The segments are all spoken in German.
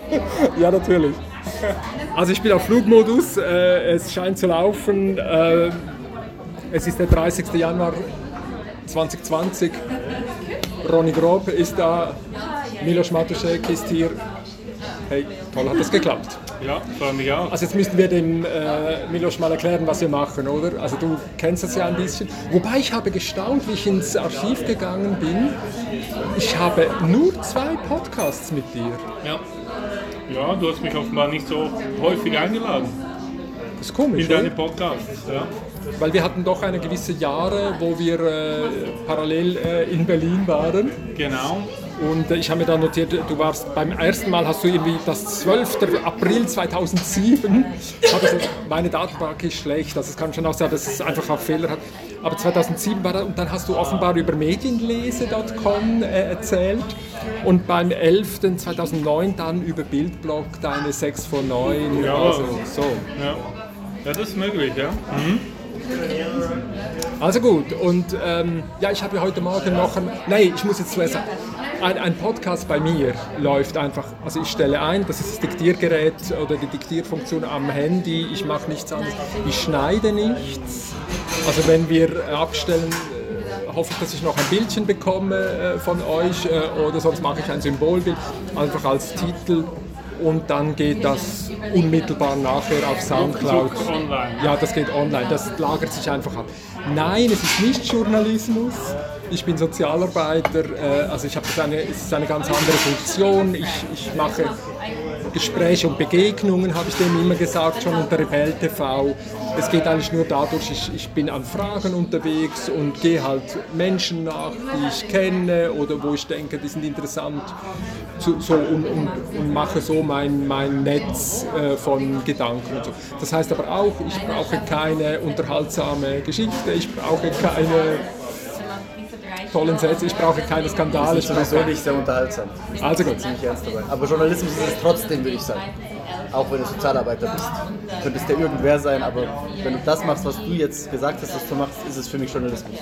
ja, natürlich. Also ich bin auf Flugmodus, äh, es scheint zu laufen. Äh, es ist der 30. Januar 2020. Ronny Grob ist da, Milos Matuszek ist hier. Hey, toll, hat das geklappt? Ja, freue mich auch. Also jetzt müssten wir dem äh, Milos mal erklären, was wir machen, oder? Also du kennst das ja ein bisschen. Wobei ich habe gestaunt, wie ich ins Archiv gegangen bin. Ich habe nur zwei Podcasts mit dir. Ja. Ja, du hast mich offenbar nicht so häufig eingeladen. Das ist komisch, In deine? Podcasts, ja. Weil wir hatten doch eine gewisse Jahre, wo wir äh, parallel äh, in Berlin waren. Genau. Und äh, ich habe mir dann notiert, du warst beim ersten Mal, hast du irgendwie das 12. April 2007, habe ich so, meine Datenbank ist schlecht, also es kann schon auch sein, dass es einfach auch Fehler hat. Aber 2007 war das, und dann hast du offenbar über medienlese.com äh, erzählt und beim 11. 2009 dann über Bildblog deine 6 von 9, Ja. also so. Ja. ja, das ist möglich, ja. Also gut, und ähm, ja, ich habe ja heute Morgen noch ein, nein, ich muss jetzt zuerst sagen, ein, ein Podcast bei mir läuft einfach, also ich stelle ein, das ist das Diktiergerät oder die Diktierfunktion am Handy, ich mache nichts anderes, ich schneide nichts. Also wenn wir abstellen, äh, hoffe ich, dass ich noch ein Bildchen bekomme äh, von euch äh, oder sonst mache ich ein Symbolbild, einfach als Titel und dann geht das unmittelbar nachher auf Soundcloud. Ja, das geht online, das lagert sich einfach ab. Nein, es ist nicht Journalismus. Ich bin Sozialarbeiter, äh, also ich habe eine, es eine ganz andere Funktion. Ich, ich mache Gespräche und Begegnungen, habe ich dem immer gesagt, schon unter Rebell TV. Es geht eigentlich nur dadurch, ich, ich bin an Fragen unterwegs und gehe halt Menschen nach, die ich kenne oder wo ich denke, die sind interessant zu, so, und, und, und mache so mein, mein Netz äh, von Gedanken und so. Das heißt aber auch, ich brauche keine unterhaltsame Geschichte, ich brauche keine tollen Sätze, ich brauche keine Skandale. Das ist sowieso nicht sehr unterhaltsam. Also gut. Ziemlich ernst dabei. Aber Journalismus ist es trotzdem, würde ich sagen. Auch wenn du Sozialarbeiter bist. Du könntest ja irgendwer sein, aber wenn du das machst, was du jetzt gesagt hast, dass du machst, ist es für mich Journalismus.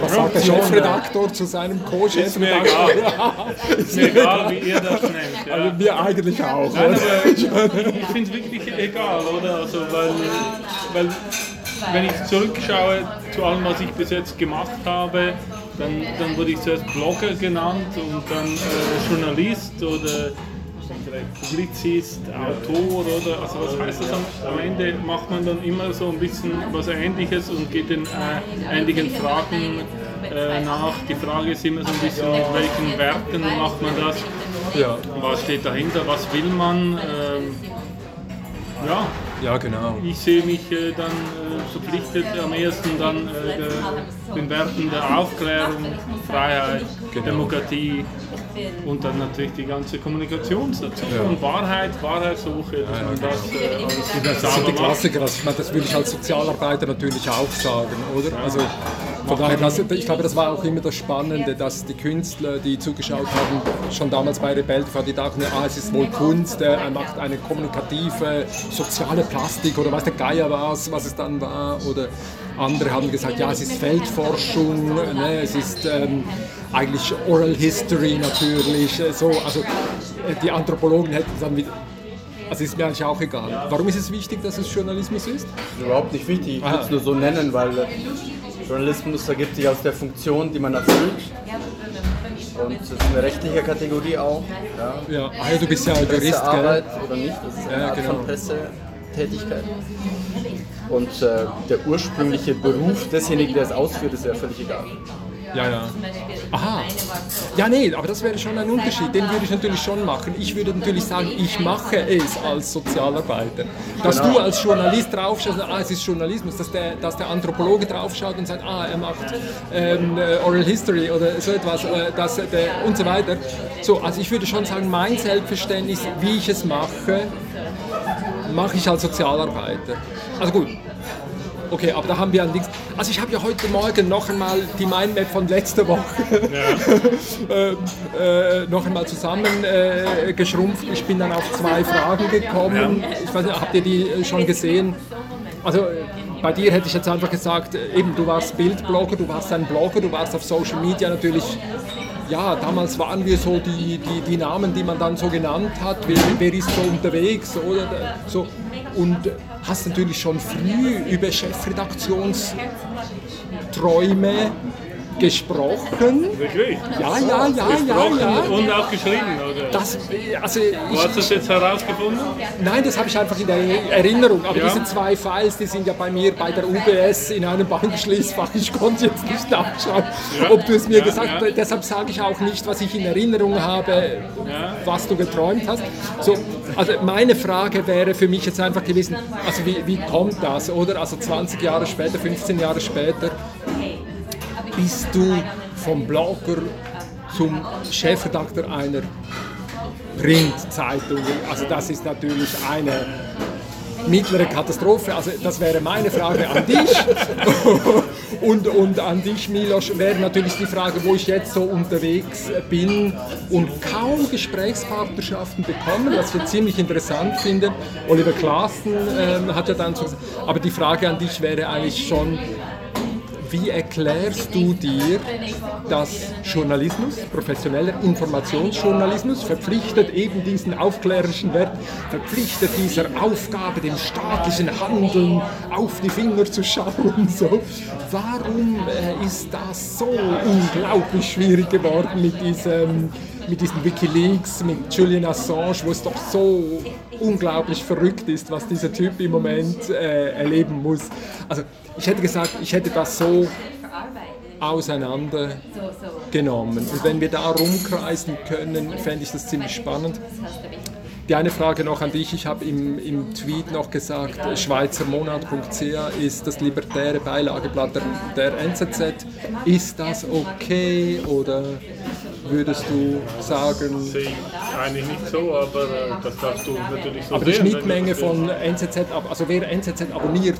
Was sagt der Chefredaktor zu seinem Ist mir egal. Ist mir egal, wie ihr das nennt. Ja. Also wir eigentlich auch. Nein, ich finde es wirklich egal, oder? Also, weil, weil, wenn ich zurückschaue zu allem, was ich bis jetzt gemacht habe, dann, dann wurde ich zuerst Blogger genannt und dann äh, Journalist oder Publizist, Autor oder also was heißt das am, am Ende macht man dann immer so ein bisschen was ähnliches und geht den äh, ähnlichen Fragen äh, nach. Die Frage ist immer so ein bisschen mit welchen Werten macht man das. Ja. Was steht dahinter? Was will man? Ähm, ja, ja, genau. ich sehe mich äh, dann äh, verpflichtet am ehesten dann äh, der, den Werten der Aufklärung, Freiheit, Genau. Demokratie und dann natürlich die ganze Kommunikationsstation und Wahrheit, Wahrheitssuche, dass man das äh, alles Das sind die. Klassiker, also ich meine, das würde ich als Sozialarbeiter natürlich auch sagen, oder? Also von daher, das, ich glaube, das war auch immer das Spannende, dass die Künstler, die zugeschaut haben, schon damals bei Rebell TV, die dachten, ah, es ist wohl Kunst, äh, er macht eine kommunikative, soziale Plastik oder weiß der Geier was, was es dann war, oder andere haben gesagt, ja, es ist Feldforschung, ne, es ist ähm, eigentlich Oral History natürlich, äh, so, also äh, die Anthropologen hätten dann wieder also ist mir eigentlich auch egal. Warum ist es wichtig, dass es Journalismus ist? Überhaupt nicht wichtig, ich würde es nur so nennen, weil Journalismus ergibt sich aus der Funktion, die man erfüllt. Und es ist eine rechtliche Kategorie auch. Ja. Ja, ah, ja du bist ja Jurist, gell? Pressearbeit oder nicht, das ist eine Ja, Art genau. von Pressetätigkeit. Und äh, der ursprüngliche Beruf desjenigen, der es ausführt, ist ja völlig egal. Ja, ja. Aha. Ja, nee, aber das wäre schon ein Unterschied. Den würde ich natürlich schon machen. Ich würde natürlich sagen, ich mache es als Sozialarbeiter. Dass Genau. du als Journalist draufschaust, ah, es ist Journalismus, dass der, dass der Anthropologe draufschaut und sagt, ah, er macht ähm, äh, Oral History oder so etwas äh, dass der, und so weiter. So, also ich würde schon sagen, mein Selbstverständnis, wie ich es mache, mache ich als Sozialarbeiter. Also gut. Okay, aber da haben wir allerdings. Also ich habe ja heute Morgen noch einmal die Mindmap von letzter Woche äh, äh, noch einmal zusammen äh. Ich bin dann auf zwei Fragen gekommen. Ich weiß nicht, habt ihr die äh, schon gesehen? Also bei dir hätte ich jetzt einfach gesagt, eben du warst Bildblogger, du warst ein Blogger, du warst auf Social Media natürlich ja, damals waren wir so die, die, die Namen, die man dann so genannt hat, wer, wer ist so unterwegs oder so. Und hast natürlich schon früh über Chefredaktionsträume gesprochen. Wirklich? Ja, ja, ja, ja, Gesprochen ja. Und auch geschrieben, oder? Das, also Wo hast du das ich, jetzt herausgefunden? nein, das habe ich einfach in der Erinnerung. Aber Ja. diese zwei Files, die sind ja bei mir bei der UBS in einem Bankschließfach. Ich konnte jetzt nicht nachschauen, ob du es mir Ja, gesagt ja. hast. Deshalb sage ich auch nicht, was ich in Erinnerung habe, was du geträumt hast. So, also meine Frage wäre für mich jetzt einfach gewesen, also wie, wie kommt das, oder? Also 20 Jahre später, 15 Jahre später, bist du vom Blogger zum Chefredakteur einer Printzeitung. Also das ist natürlich eine mittlere Katastrophe. Also das wäre meine Frage an dich. und, und an dich, Milos, wäre natürlich die Frage, wo ich jetzt so unterwegs bin und kaum Gesprächspartnerschaften bekommen, was ich ziemlich interessant finde. Oliver Klaassen ähm, hat ja dann so gesagt, aber die Frage an dich wäre eigentlich schon, wie erklärst du dir, dass Journalismus, professioneller Informationsjournalismus, verpflichtet eben diesen aufklärerischen Wert, verpflichtet dieser Aufgabe, dem staatlichen Handeln auf die Finger zu schauen? So. Warum äh, ist das so unglaublich schwierig geworden mit diesem, mit diesen Wikileaks, mit Julian Assange, wo es doch so unglaublich verrückt ist, was dieser Typ im Moment äh, erleben muss. Also ich hätte gesagt, ich hätte das so auseinandergenommen. Und wenn wir da rumkreisen können, fände ich das ziemlich spannend. Die eine Frage noch an dich. Ich habe im, im Tweet noch gesagt, schweizermonat.ch ist das libertäre Beilageblatt der, der NZZ. Ist das okay oder würdest du sagen, Sehe ich eigentlich nicht so, aber äh, das darfst du natürlich so aber die sehen. Schnittmenge von NZZ, ab- also wer NZZ abonniert,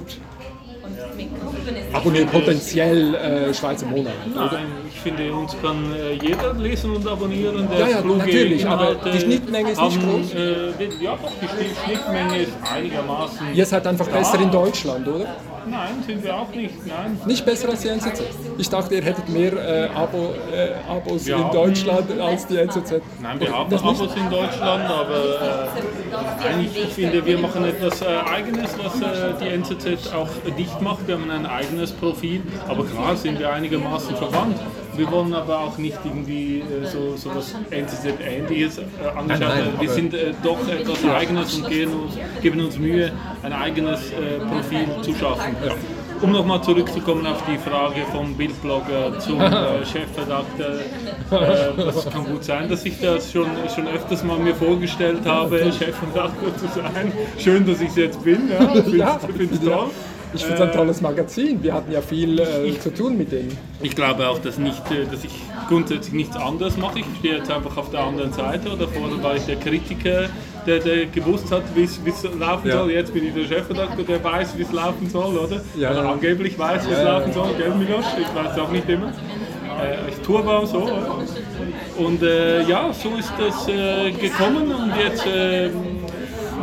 abonniert potenziell äh, Schweizer Monat. Nein, ich finde, uns kann äh, jeder lesen und abonnieren. Der Ja, ja, kluge natürlich, aber Inhalte die Schnittmenge ist nicht haben, groß. Äh, die- ja, doch, die Schnitt- Schnittmenge ist einigermaßen. Ihr seid einfach besser in Deutschland, oder? Nein, sind wir auch nicht. Nein. Nicht besser als die NZZ. Ich dachte, ihr hättet mehr äh, Abo, äh, Abos Wir in haben- Deutschland als die NZZ. Nein, wir haben Das nicht? Abos in Deutschland, aber äh, nein, ich, ich finde, wir machen etwas äh, Eigenes, was äh, die NZZ auch nicht macht. Wir haben ein eigenes Profil, aber klar sind wir einigermaßen verwandt. Wir wollen aber auch nicht irgendwie äh, so, so was NZZ-ähnliches äh, anschauen. Nein, wir sind äh, doch etwas Eigenes und uns, geben uns Mühe, ein eigenes äh, Profil zu schaffen. Um nochmal zurückzukommen auf die Frage vom Bildblogger zum äh, Chefredakteur. Äh, das kann gut sein, dass ich das schon, schon öfters mal mir vorgestellt habe, Chefredakteur zu sein. Schön, dass ich es jetzt bin. Ja, finde Ja, es ja. toll. Ich finde es ein tolles Magazin. Wir hatten ja viel äh, zu tun mit denen. Ich glaube auch, dass, nicht, äh, dass ich grundsätzlich nichts anderes mache. Ich stehe jetzt einfach auf der anderen Seite. Oder vorher war ich der Kritiker, der, der gewusst hat, wie es laufen Ja. soll. Jetzt bin ich der Chefredakteur, der weiß, wie es laufen soll, oder? Ja, oder angeblich weiß, wie es Ja, laufen soll. Gell, Milos? Ich weiß es auch nicht immer. Äh, ich tue aber so. Oder? Und äh, ja, so ist das äh, gekommen. Und jetzt, äh,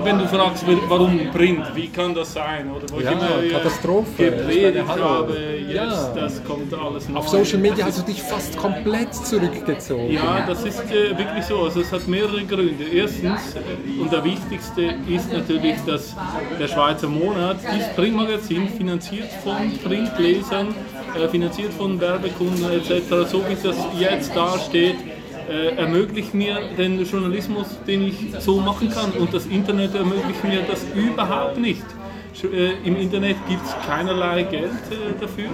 wenn du fragst, warum Print, wie kann das sein? Oder wo Ja, ich immer Katastrophe. Gepredigt meine, habe, jetzt, Ja. das kommt alles neu. Auf Social Media hast du dich fast komplett zurückgezogen. ja, das ist äh, wirklich so. Also es hat mehrere Gründe. Erstens, und der wichtigste ist natürlich, dass der Schweizer Monat, dieses Printmagazin, finanziert von Printlesern, äh, finanziert von Werbekunden etc., so wie das jetzt dasteht, äh, ermöglicht mir den Journalismus, den ich so machen kann. Und das Internet ermöglicht mir das überhaupt nicht. Äh, Im Internet gibt es keinerlei Geld äh, dafür.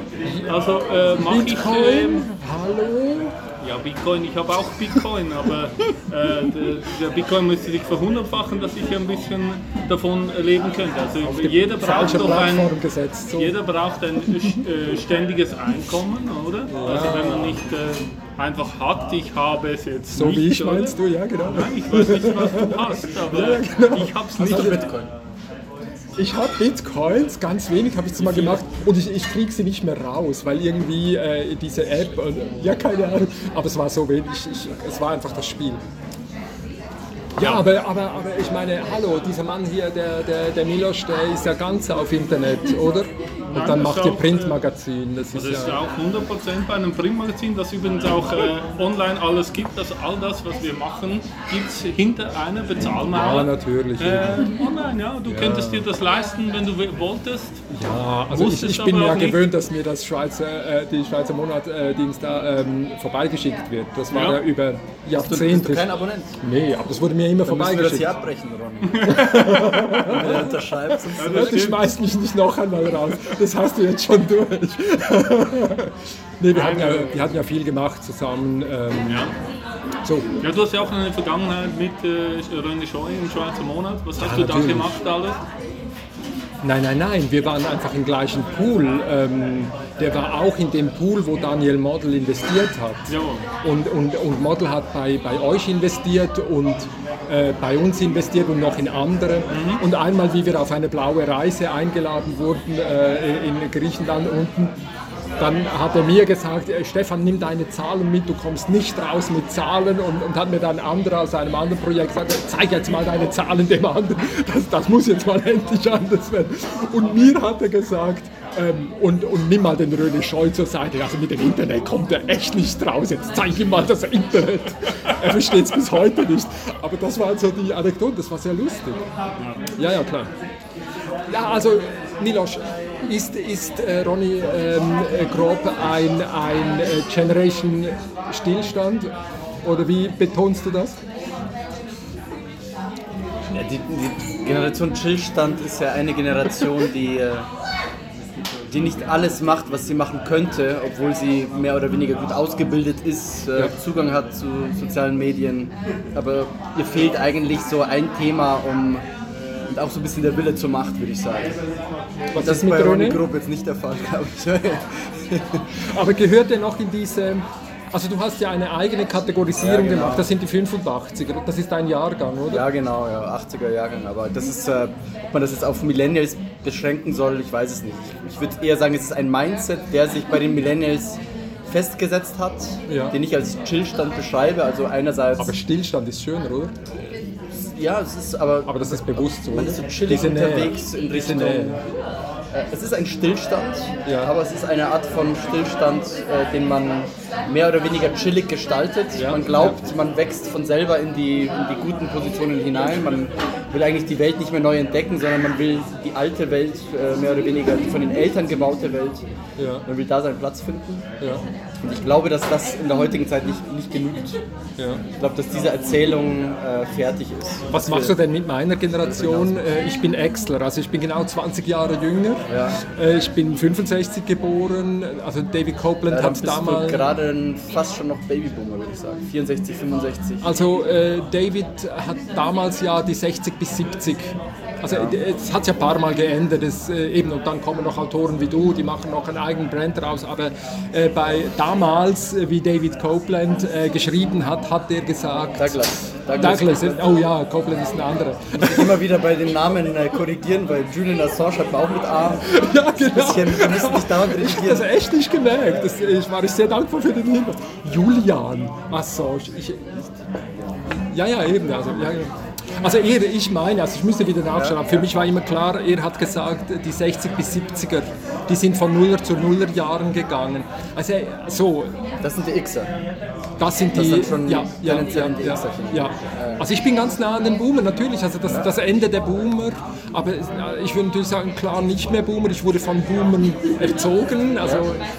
Also äh, mache ich... Ähm, hallo? Ja, Bitcoin, ich habe auch Bitcoin, aber äh, der, der Bitcoin müsste sich verhundertfachen, dass ich ein bisschen davon leben könnte. Also jeder braucht doch ein, gesetzt. So. jeder braucht ein äh, ständiges Einkommen, oder? Also wenn man nicht äh, einfach hat, ich habe es jetzt So nicht, wie ich oder? meinst du, ja genau. Nein, ich weiß nicht, was du hast, aber Ja, genau. ich habe es nicht. Also Bitcoin. Ich habe Bitcoins, ganz wenig habe ich es mal gemacht. Und ich, ich kriege sie nicht mehr raus, weil irgendwie äh, diese App, und, ja keine Ahnung, aber es war so wenig, ich, es war einfach das Spiel. Ja, aber, aber, aber ich meine, hallo, dieser Mann hier, der, der, der Milos, der ist ja ganz auf Internet, oder? Und dann macht ist ihr Printmagazin. Das Das ist ist ja, auch 100% bei einem Printmagazin, das übrigens auch äh, online alles gibt. Also all das, was wir machen, gibt es hinter einer Bezahlmauer. ja, natürlich. Äh, online, ja. Du könntest dir das leisten, wenn du wolltest. Ja, also ich, ich bin ja gewöhnt, dass mir das Schweizer, äh, die Schweizer Monatdienst da ähm, vorbeigeschickt wird. Das war ja, Ja. über Bist du, Jahrzehnte. bist du kein Abonnent? nee, aber das wurde mir immer Dann müssen wir das vorbeigeschickt. hier abbrechen, Ronny. Wenn er unterschreibt. sonst- Ja, das schmeißt mich nicht noch einmal raus. Das hast du jetzt schon durch. nee, wir hatten, ja, wir hatten ja viel gemacht zusammen. Ähm, Ja. so, ja, du hast ja auch eine Vergangenheit mit äh, René Scheu im Schweizer Monat. Was hast Ja, du da gemacht alles? Nein, nein, nein, wir waren einfach im gleichen Pool. Ähm, der war auch in dem Pool, wo Daniel Model investiert hat. Und, und, und Model hat bei, bei euch investiert und äh, bei uns investiert und noch in andere. Und einmal, wie wir auf eine blaue Reise eingeladen wurden äh, in Griechenland unten, dann hat er mir gesagt, äh, Stefan, nimm deine Zahlen mit, du kommst nicht raus mit Zahlen und, und hat mir dann andere aus einem anderen Projekt gesagt, zeig jetzt mal deine Zahlen dem anderen, das, das muss jetzt mal endlich anders werden. Und mir hat er gesagt, ähm, und, und nimm mal den Röne Scheu zur Seite, also mit dem Internet kommt er echt nicht raus, jetzt zeig ihm mal das Internet. Er versteht es bis heute nicht, aber das war so die Anekdote, das war sehr lustig. Ja, ja, klar. Ja, also Milos, ist, ist äh, Ronny ähm, äh, Grob ein, ein äh, Generation Stillstand? Oder wie betonst du das? Ja, die, die Generation Chillstand ist ja eine Generation, die, äh, die nicht alles macht, was sie machen könnte, obwohl sie mehr oder weniger gut ausgebildet ist, äh. Zugang hat zu sozialen Medien. Aber ihr fehlt eigentlich so ein Thema, um und auch so ein bisschen der Wille zur Macht, würde ich sagen. Was Das ist bei Ronny? Grupp jetzt nicht der Fall, glaube ich. Aber gehört er noch in diese... Also du hast ja eine eigene Kategorisierung Ja, genau. gemacht, das sind die 85er, das ist dein Jahrgang, oder? Ja, genau, ja, 80er Jahrgang. Aber das ist, äh, ob man das jetzt auf Millennials beschränken soll, ich weiß es nicht. Ich würde eher sagen, es ist ein Mindset, der sich bei den Millennials festgesetzt hat, Ja. den ich als Chillstand beschreibe. Also einerseits, Aber Stillstand ist schöner, oder? ja, es ist aber, Aber das ist bewusst so. man ist so chillig Diese Nähe. unterwegs in Diese Richtung. Nähe. Äh, Es ist ein Stillstand, Ja. aber es ist eine Art von Stillstand, äh, den man mehr oder weniger chillig gestaltet. Ja. Man glaubt, man wächst von selber in die, in die guten Positionen hinein. Man will eigentlich die Welt nicht mehr neu entdecken, sondern man will die alte Welt, äh, mehr oder weniger die von den Eltern gebaute Welt, Ja. man will da seinen Platz finden. Ja. Und ich glaube, dass das in der heutigen Zeit nicht, nicht genügt. Ja. Ich glaube, dass diese Erzählung äh, fertig ist. Was machst du denn mit meiner Generation? Äh, Ich bin Exler, also ich bin genau 20 Jahre jünger. Äh, Ich bin 65 geboren, also David Copeland hat damals... gerade ein- fast schon noch Babyboomer, würde ich sagen. 64, 65. Also äh, David hat damals ja die 60 bis 70. Also äh, es hat sich ein paar Mal geändert, das, äh, eben und dann kommen noch Autoren wie du, die machen noch einen eigenen Brand raus. Aber äh, bei damals, äh, wie David Copeland äh, geschrieben hat, hat er gesagt. Douglas. Douglas, äh, oh ja, Copeland ist ein anderer. Ich immer wieder bei den Namen äh, korrigieren, weil Julian Assange hat man auch mit A. ja, genau. Bisschen, wir müssen dich dauernd Ich habe das echt nicht gemerkt. Das, ich war sehr dankbar für den Hinweis. Julian Assange. Ich, ich, ja, ja, eben. Also, ja, ja. also er, ich meine, also ich müsste wieder nachschauen, aber für mich war immer klar, er hat gesagt, die 60 bis 70er, die sind von Nuller zu Nuller Jahren gegangen. Also so, Das sind die Xer. das sind Das die. sind schon ja, ja, die Xerchen. ja. Also ich bin ganz nah an den Boomer, natürlich. Also das, das Ende der Boomer. Aber äh, ich würde natürlich sagen, klar nicht mehr Boomer. Ich wurde von Boomern erzogen, also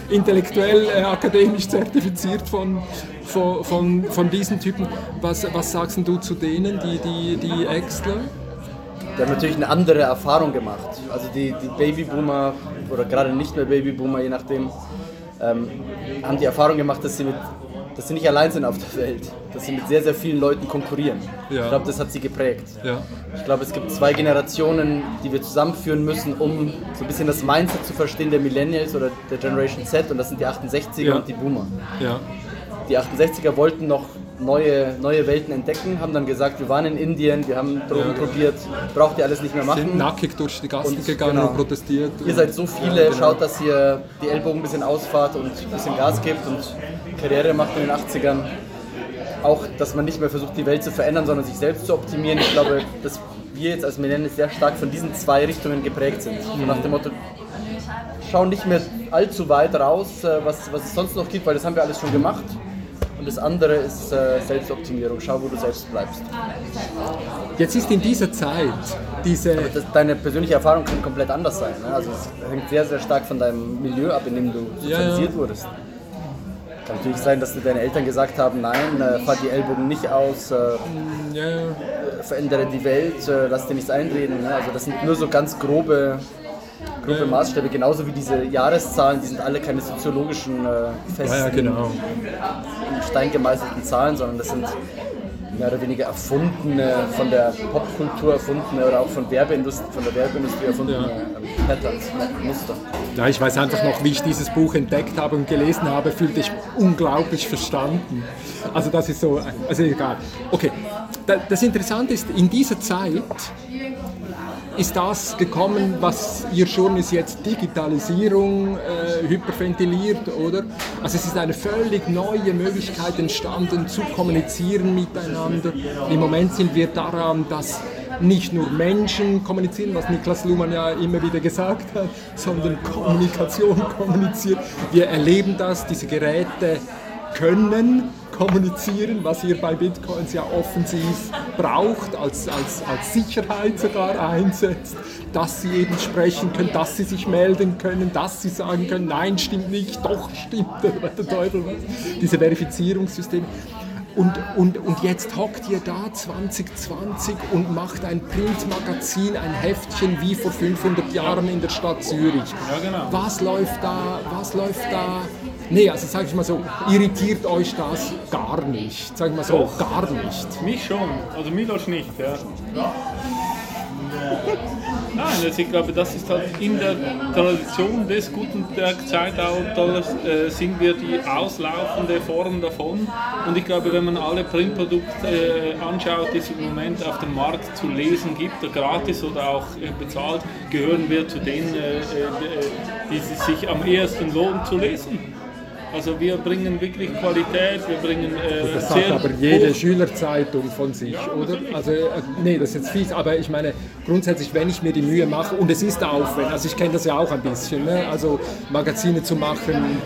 intellektuell, äh, akademisch zertifiziert von, von, von, von diesen Typen. Was, was sagst du zu denen, die, die, die Exler? Die haben natürlich eine andere Erfahrung gemacht. Also die, die Babyboomer oder gerade nicht mehr Babyboomer, je nachdem, ähm, haben die Erfahrung gemacht, dass sie, mit, dass sie nicht allein sind auf der Welt. Dass sie mit sehr, sehr vielen Leuten konkurrieren. Ja. Ich glaube, das hat sie geprägt. Ja. Ich glaube, es gibt zwei Generationen, die wir zusammenführen müssen, um so ein bisschen das Mindset zu verstehen der Millennials oder der Generation Z und das sind die 68er Ja. und die Boomer. Die 68er wollten noch neue, neue Welten entdecken, haben dann gesagt, wir waren in Indien, wir haben Drogen Ja. probiert, braucht ihr alles nicht mehr Sind machen. nackig durch die Gassen Und gegangen genau. und protestiert. Ihr seid so viele, schaut, dass ihr die Ellbogen ein bisschen ausfahrt und ein bisschen Gas gebt und Karriere macht in den 80ern. Auch, dass man nicht mehr versucht, die Welt zu verändern, sondern sich selbst zu optimieren. Ich glaube, dass wir jetzt als Millennials sehr stark von diesen zwei Richtungen geprägt sind. So nach dem Motto, schauen nicht mehr allzu weit raus, äh, was, was es sonst noch gibt, weil das haben wir alles schon gemacht. Und das andere ist äh, Selbstoptimierung. Schau, wo du selbst bleibst. Jetzt ist in dieser Zeit diese. Das, deine persönliche Erfahrung kann komplett anders sein. Ne? Also es hängt sehr, sehr stark von deinem Milieu ab, in dem du sozialisiert ja. wurdest. Kann natürlich sein, dass dir deine Eltern gesagt haben, nein, äh, fahr die Ellbogen nicht aus, äh, Ja, ja. verändere die Welt, äh, lass dir nichts einreden. Ne? Also das sind nur so ganz grobe, grobe Maßstäbe, genauso wie diese Jahreszahlen, die sind alle keine soziologischen äh, festen, ja, ja, genau. in Stein gemeißelten Zahlen, sondern das sind mehr oder weniger erfundene, von der Popkultur erfundene oder auch von, Werbeindustrie, von der Werbeindustrie erfundene ähm, Patterns, Muster. Ja, ich weiß einfach noch, wie ich dieses Buch entdeckt habe und gelesen habe, fühlte ich unglaublich verstanden. Also das ist so, also egal. Okay, das Interessante ist, in dieser Zeit ist das gekommen, was ihr schon ist jetzt Digitalisierung äh, hyperventiliert, oder? Also es ist eine völlig neue Möglichkeit entstanden zu kommunizieren miteinander. Im Moment sind wir daran, dass nicht nur Menschen kommunizieren, was Niklas Luhmann ja immer wieder gesagt hat, sondern Kommunikation kommuniziert. Wir erleben das, diese Geräte können kommunizieren, was ihr bei Bitcoins ja offensiv braucht, als, als, als Sicherheit sogar einsetzt, dass sie eben sprechen können, dass sie sich melden können, dass sie sagen können, nein, stimmt nicht, doch stimmt, oder der Teufel was. Diese Verifizierungssysteme. Und, und, und jetzt hockt ihr da 2020 und macht ein Printmagazin, ein Heftchen wie vor 500 Jahren in der Stadt Zürich. Ja, genau. Was läuft da? Was läuft da? Nee, also sage ich mal so, irritiert euch das gar nicht. Sag ich mal so, Doch. gar nicht. Mich schon, also Milos nicht, ja. Nein, also ich glaube, das ist halt in der Tradition des Gutenberg-Zeitalters äh, sind wir die auslaufende Form davon. Und ich glaube, wenn man alle Printprodukte äh, anschaut, die es im Moment auf dem Markt zu lesen gibt, gratis oder auch äh, bezahlt, gehören wir zu denen, äh, äh, die sich am ehesten lohnt zu lesen. Also wir bringen wirklich Qualität, wir bringen äh, Das sagt aber jede Schülerzeitung von sich, oder? Also, äh, nee, das ist jetzt fies, aber ich meine, grundsätzlich, wenn ich mir die Mühe mache, und es ist aufwendig, also ich kenne das ja auch ein bisschen, ne? also Magazine zu machen,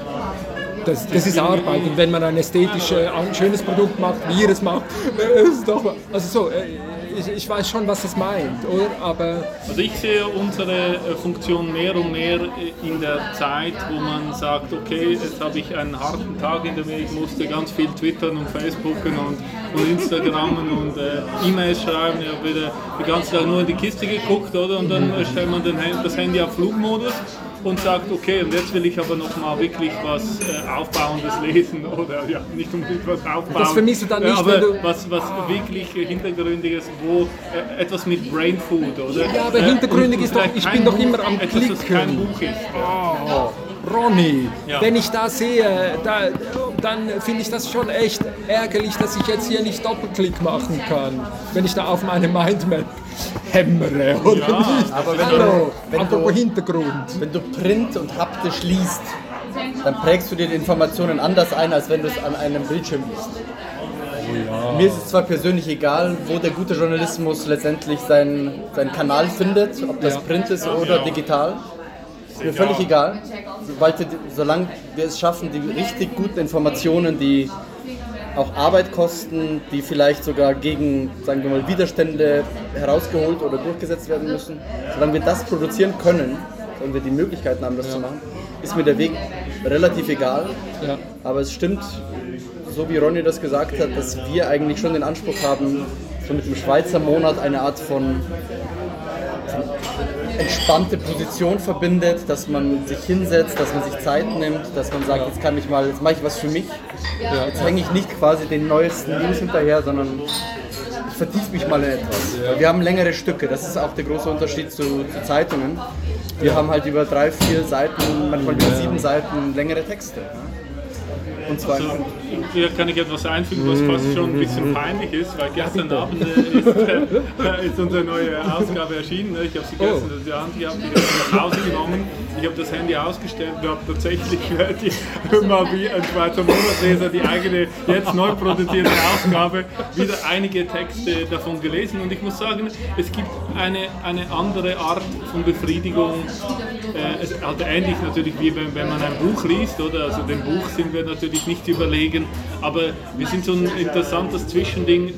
das, das ist Arbeit. Und wenn man ein ästhetisch äh, schönes Produkt macht, wie ihr es macht, äh, ist doch, also so, äh, ich, ich weiß schon, was das meint, oder? Aber Also ich sehe unsere äh, Funktion mehr und mehr äh, in der Zeit, wo man sagt, okay, jetzt habe ich einen harten Tag hinter mir, ich musste ganz viel twittern und facebooken und, und Instagrammen und äh, E-Mails schreiben, ich habe wieder den ganzen Tag nur in die Kiste geguckt, oder? Und dann äh, stellt man den, das Handy auf Flugmodus und sagt, okay, und jetzt will ich aber noch mal wirklich was äh, Aufbauendes lesen, oder ja, nicht unbedingt was Aufbauendes. Das vermisst du dann nicht, aber wenn du- was, was wirklich äh, Hintergründiges, wo äh, etwas mit Brain Food, oder? Ja, aber Äh, hintergründig ist doch- ich kein bin doch immer am etwas, das kein Klicken. Buch ist. Oh, Ronny, Ja. wenn ich da sehe, da, dann finde ich das schon echt ärgerlich, dass ich jetzt hier nicht Doppelklick machen kann, wenn ich da auf meine Mindmap hämmere, oder Ja, nicht? aber wenn Hallo, du- wenn apropos du- Hintergrund. Wenn du Print und haptisch liest, dann prägst du dir die Informationen anders ein, als wenn du es an einem Bildschirm liest. Mir ist es zwar persönlich egal, wo der gute Journalismus letztendlich seinen, seinen Kanal findet, ob das Ja. Print ist oder digital. Ist mir völlig egal. Sobald wir, solange wir es schaffen, die richtig guten Informationen, die auch Arbeit kosten, die vielleicht sogar gegen, sagen wir mal, Widerstände herausgeholt oder durchgesetzt werden müssen, solange wir das produzieren können, solange wir die Möglichkeiten haben, das zu machen, ist mir der Weg relativ egal. Ja. Aber es stimmt, so wie Ronny das gesagt hat, dass wir eigentlich schon den Anspruch haben, so mit dem Schweizer Monat eine Art von entspannte Position verbindet, dass man sich hinsetzt, dass man sich Zeit nimmt, dass man sagt, jetzt kann ich mal, jetzt mache ich was für mich. Jetzt hänge ich nicht quasi den neuesten News hinterher, sondern ich vertiefe mich mal in etwas. Wir haben längere Stücke, das ist auch der große Unterschied zu, zu Zeitungen. Wir haben halt über drei, vier Seiten, manchmal über sieben Seiten längere Texte. Und zwar hier kann ich etwas einfügen, was fast schon ein bisschen peinlich ist, weil gestern Abend äh, ist, äh, ist unsere neue Ausgabe erschienen. ne? Ich habe sie gestern in der Hand gehabt, ich habe sie nach Hause genommen, ich habe das Handy ausgestellt und habe tatsächlich äh, die, mal wie ein Schweizer Monatsleser die eigene, jetzt neu produzierte Ausgabe, wieder einige Texte davon gelesen und ich muss sagen, es gibt eine, eine andere Art von Befriedigung. Äh, also ähnlich natürlich wie wenn, wenn man ein Buch liest, oder? Also dem Buch sind wir natürlich nicht überlegen, aber wir sind so ein interessantes Zwischending,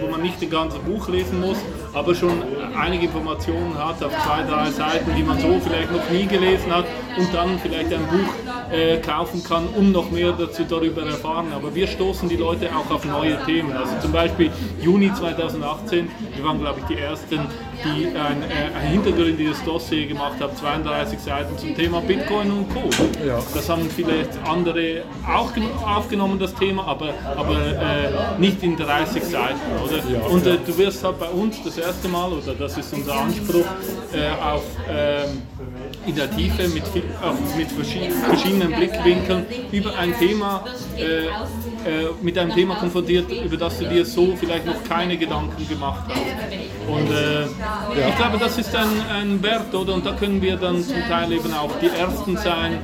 wo man nicht ein ganzes Buch lesen muss, aber schon einige Informationen hat auf zwei, drei Seiten, die man so vielleicht noch nie gelesen hat und dann vielleicht ein Buch äh, kaufen kann, um noch mehr dazu darüber erfahren. Aber wir stoßen die Leute auch auf neue Themen. Also zum Beispiel Juni 2018, wir waren glaube ich die ersten, die ein, äh, ein hintergründiges Dossier gemacht haben, 32 Seiten zum Thema Bitcoin und Co. Ja. Das haben vielleicht andere auch gen- aufgenommen, das Thema, aber, aber äh, nicht in 30 Seiten. Oder? und äh, du wirst halt bei uns das erste Mal, oder das ist unser Anspruch, äh, auf, ähm, in der Tiefe mit, auf, mit verschi- verschiedenen Blickwinkeln über ein Thema, äh, äh, mit einem Thema konfrontiert, über das du dir so vielleicht noch keine Gedanken gemacht hast. Und äh, ich glaube, das ist ein, ein Wert, oder? Und da können wir dann zum Teil eben auch die Ersten sein,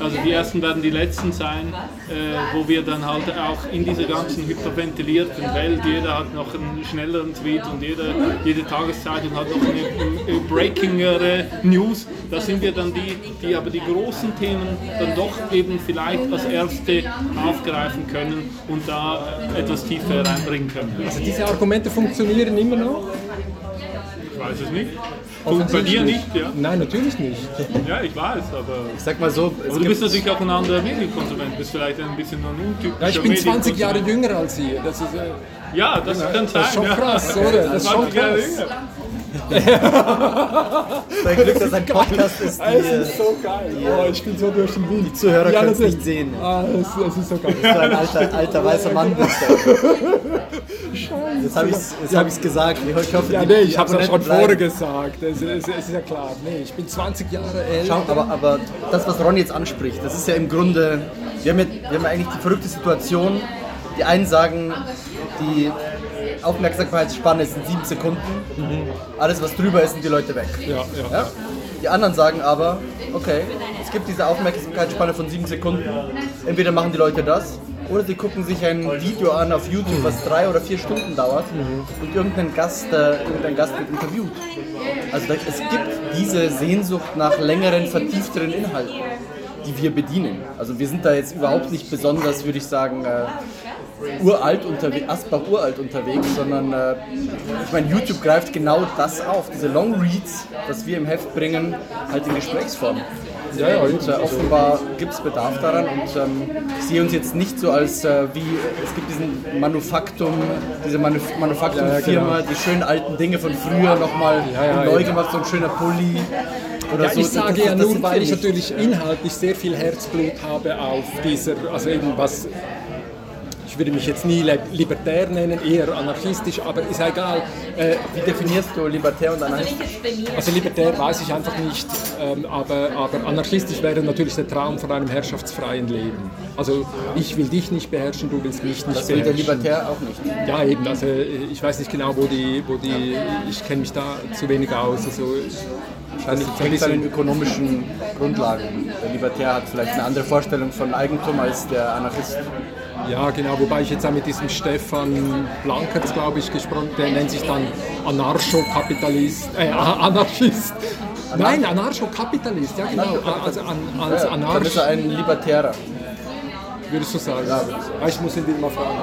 also die Ersten werden die Letzten sein, äh, wo wir dann halt auch in dieser ganzen hyperventilierten Welt, jeder hat noch einen schnelleren Tweet und jeder, jede Tageszeitung hat noch eine, breakingere News, da sind wir dann die, die aber die großen Themen dann doch eben vielleicht als Erste aufgreifen können und da etwas tiefer reinbringen können. Also diese Argumente funktionieren immer noch? Ich weiß es nicht. Und bei dir nicht, ja? Nein, natürlich nicht. Ja, ich weiß, aber. Ich sag mal so, es Aber du bist natürlich auch ein anderer Medienkonsument, bist vielleicht ein bisschen ein untypischer Ja, ich bin 20 Jahre jünger als ihr. Das ist, äh, Ja, das kann sein. das ist schon ja. krass, oder? Das ist schon 20 Jahre krass. Dein Glück, dass ein Podcast ist, Ah, es die, ist so geil. Oh, ich bin so durch den Wind. Die Zuhörer können's das ist- nicht sehen. Ah, es, es ist so geil. so ein alter, alter weißer Mann bist. Jetzt habe ich es jetzt hab gesagt. Ich hoffe, Ja, die- nee, die ich habe es ja schon vorher gesagt. Es, es, es ist ja klar. Nee, ich bin 20 Jahre älter. Schau, aber, aber das, was Ron jetzt anspricht, das ist ja im Grunde, wir haben, ja, wir haben ja eigentlich die verrückte Situation, die einen sagen, die Aufmerksamkeitsspanne sind sieben Sekunden, alles was drüber ist, sind die Leute weg. Ja, ja. Ja? Die anderen sagen aber, okay, es gibt diese Aufmerksamkeitsspanne von sieben Sekunden, entweder machen die Leute das oder sie gucken sich ein Video an auf YouTube, was drei oder vier Stunden dauert und irgendein Gast, äh, irgendein Gast wird interviewt. Also es gibt diese Sehnsucht nach längeren, vertiefteren Inhalten, die wir bedienen. Also wir sind da jetzt überhaupt nicht besonders, würde ich sagen, äh, uralt unterwegs, Asbach uralt unterwegs, sondern äh, ich meine, YouTube greift genau das auf, diese Long Reads, was wir im Heft bringen, halt in Gesprächsform. Ja, ja, Und äh, offenbar gibt es Bedarf daran und ähm, ich sehe uns jetzt nicht so als äh, wie, es gibt diesen Manufaktum, diese Manuf Manufaktum-Firma, Ja, genau. die schönen alten Dinge von früher nochmal Ja, neu gemacht, so ein schöner Pulli oder Ja, so. ich sage das- ja das nur, weil ich natürlich inhaltlich sehr viel Herzblut habe auf dieser, also eben was, ich würde mich jetzt nie li- libertär nennen, eher anarchistisch, aber ist ja egal. Äh, Wie definierst du libertär und anarchistisch? also libertär weiß ich einfach nicht, ähm, aber, aber anarchistisch wäre natürlich der Traum von einem herrschaftsfreien Leben. Also ich will dich nicht beherrschen, du willst mich nicht Das will der beherrschen. Libertär auch nicht. Ja, eben, also äh, ich weiß nicht genau, wo die, wo die ich kenne mich da zu wenig aus. Also, Das hängt an den ökonomischen Grundlagen. Der Libertär hat vielleicht eine andere Vorstellung von Eigentum als der Anarchist. Ja, genau, wobei ich jetzt auch mit diesem Stefan Blankertz, glaube ich, gesprochen der nennt sich dann Anarchokapitalist, äh, Anarchist. Nein, Anarchokapitalist, ja genau, also als ist Anarch, er ein Libertärer. würdest du sagen. Ja, ich muss ihn mal fragen.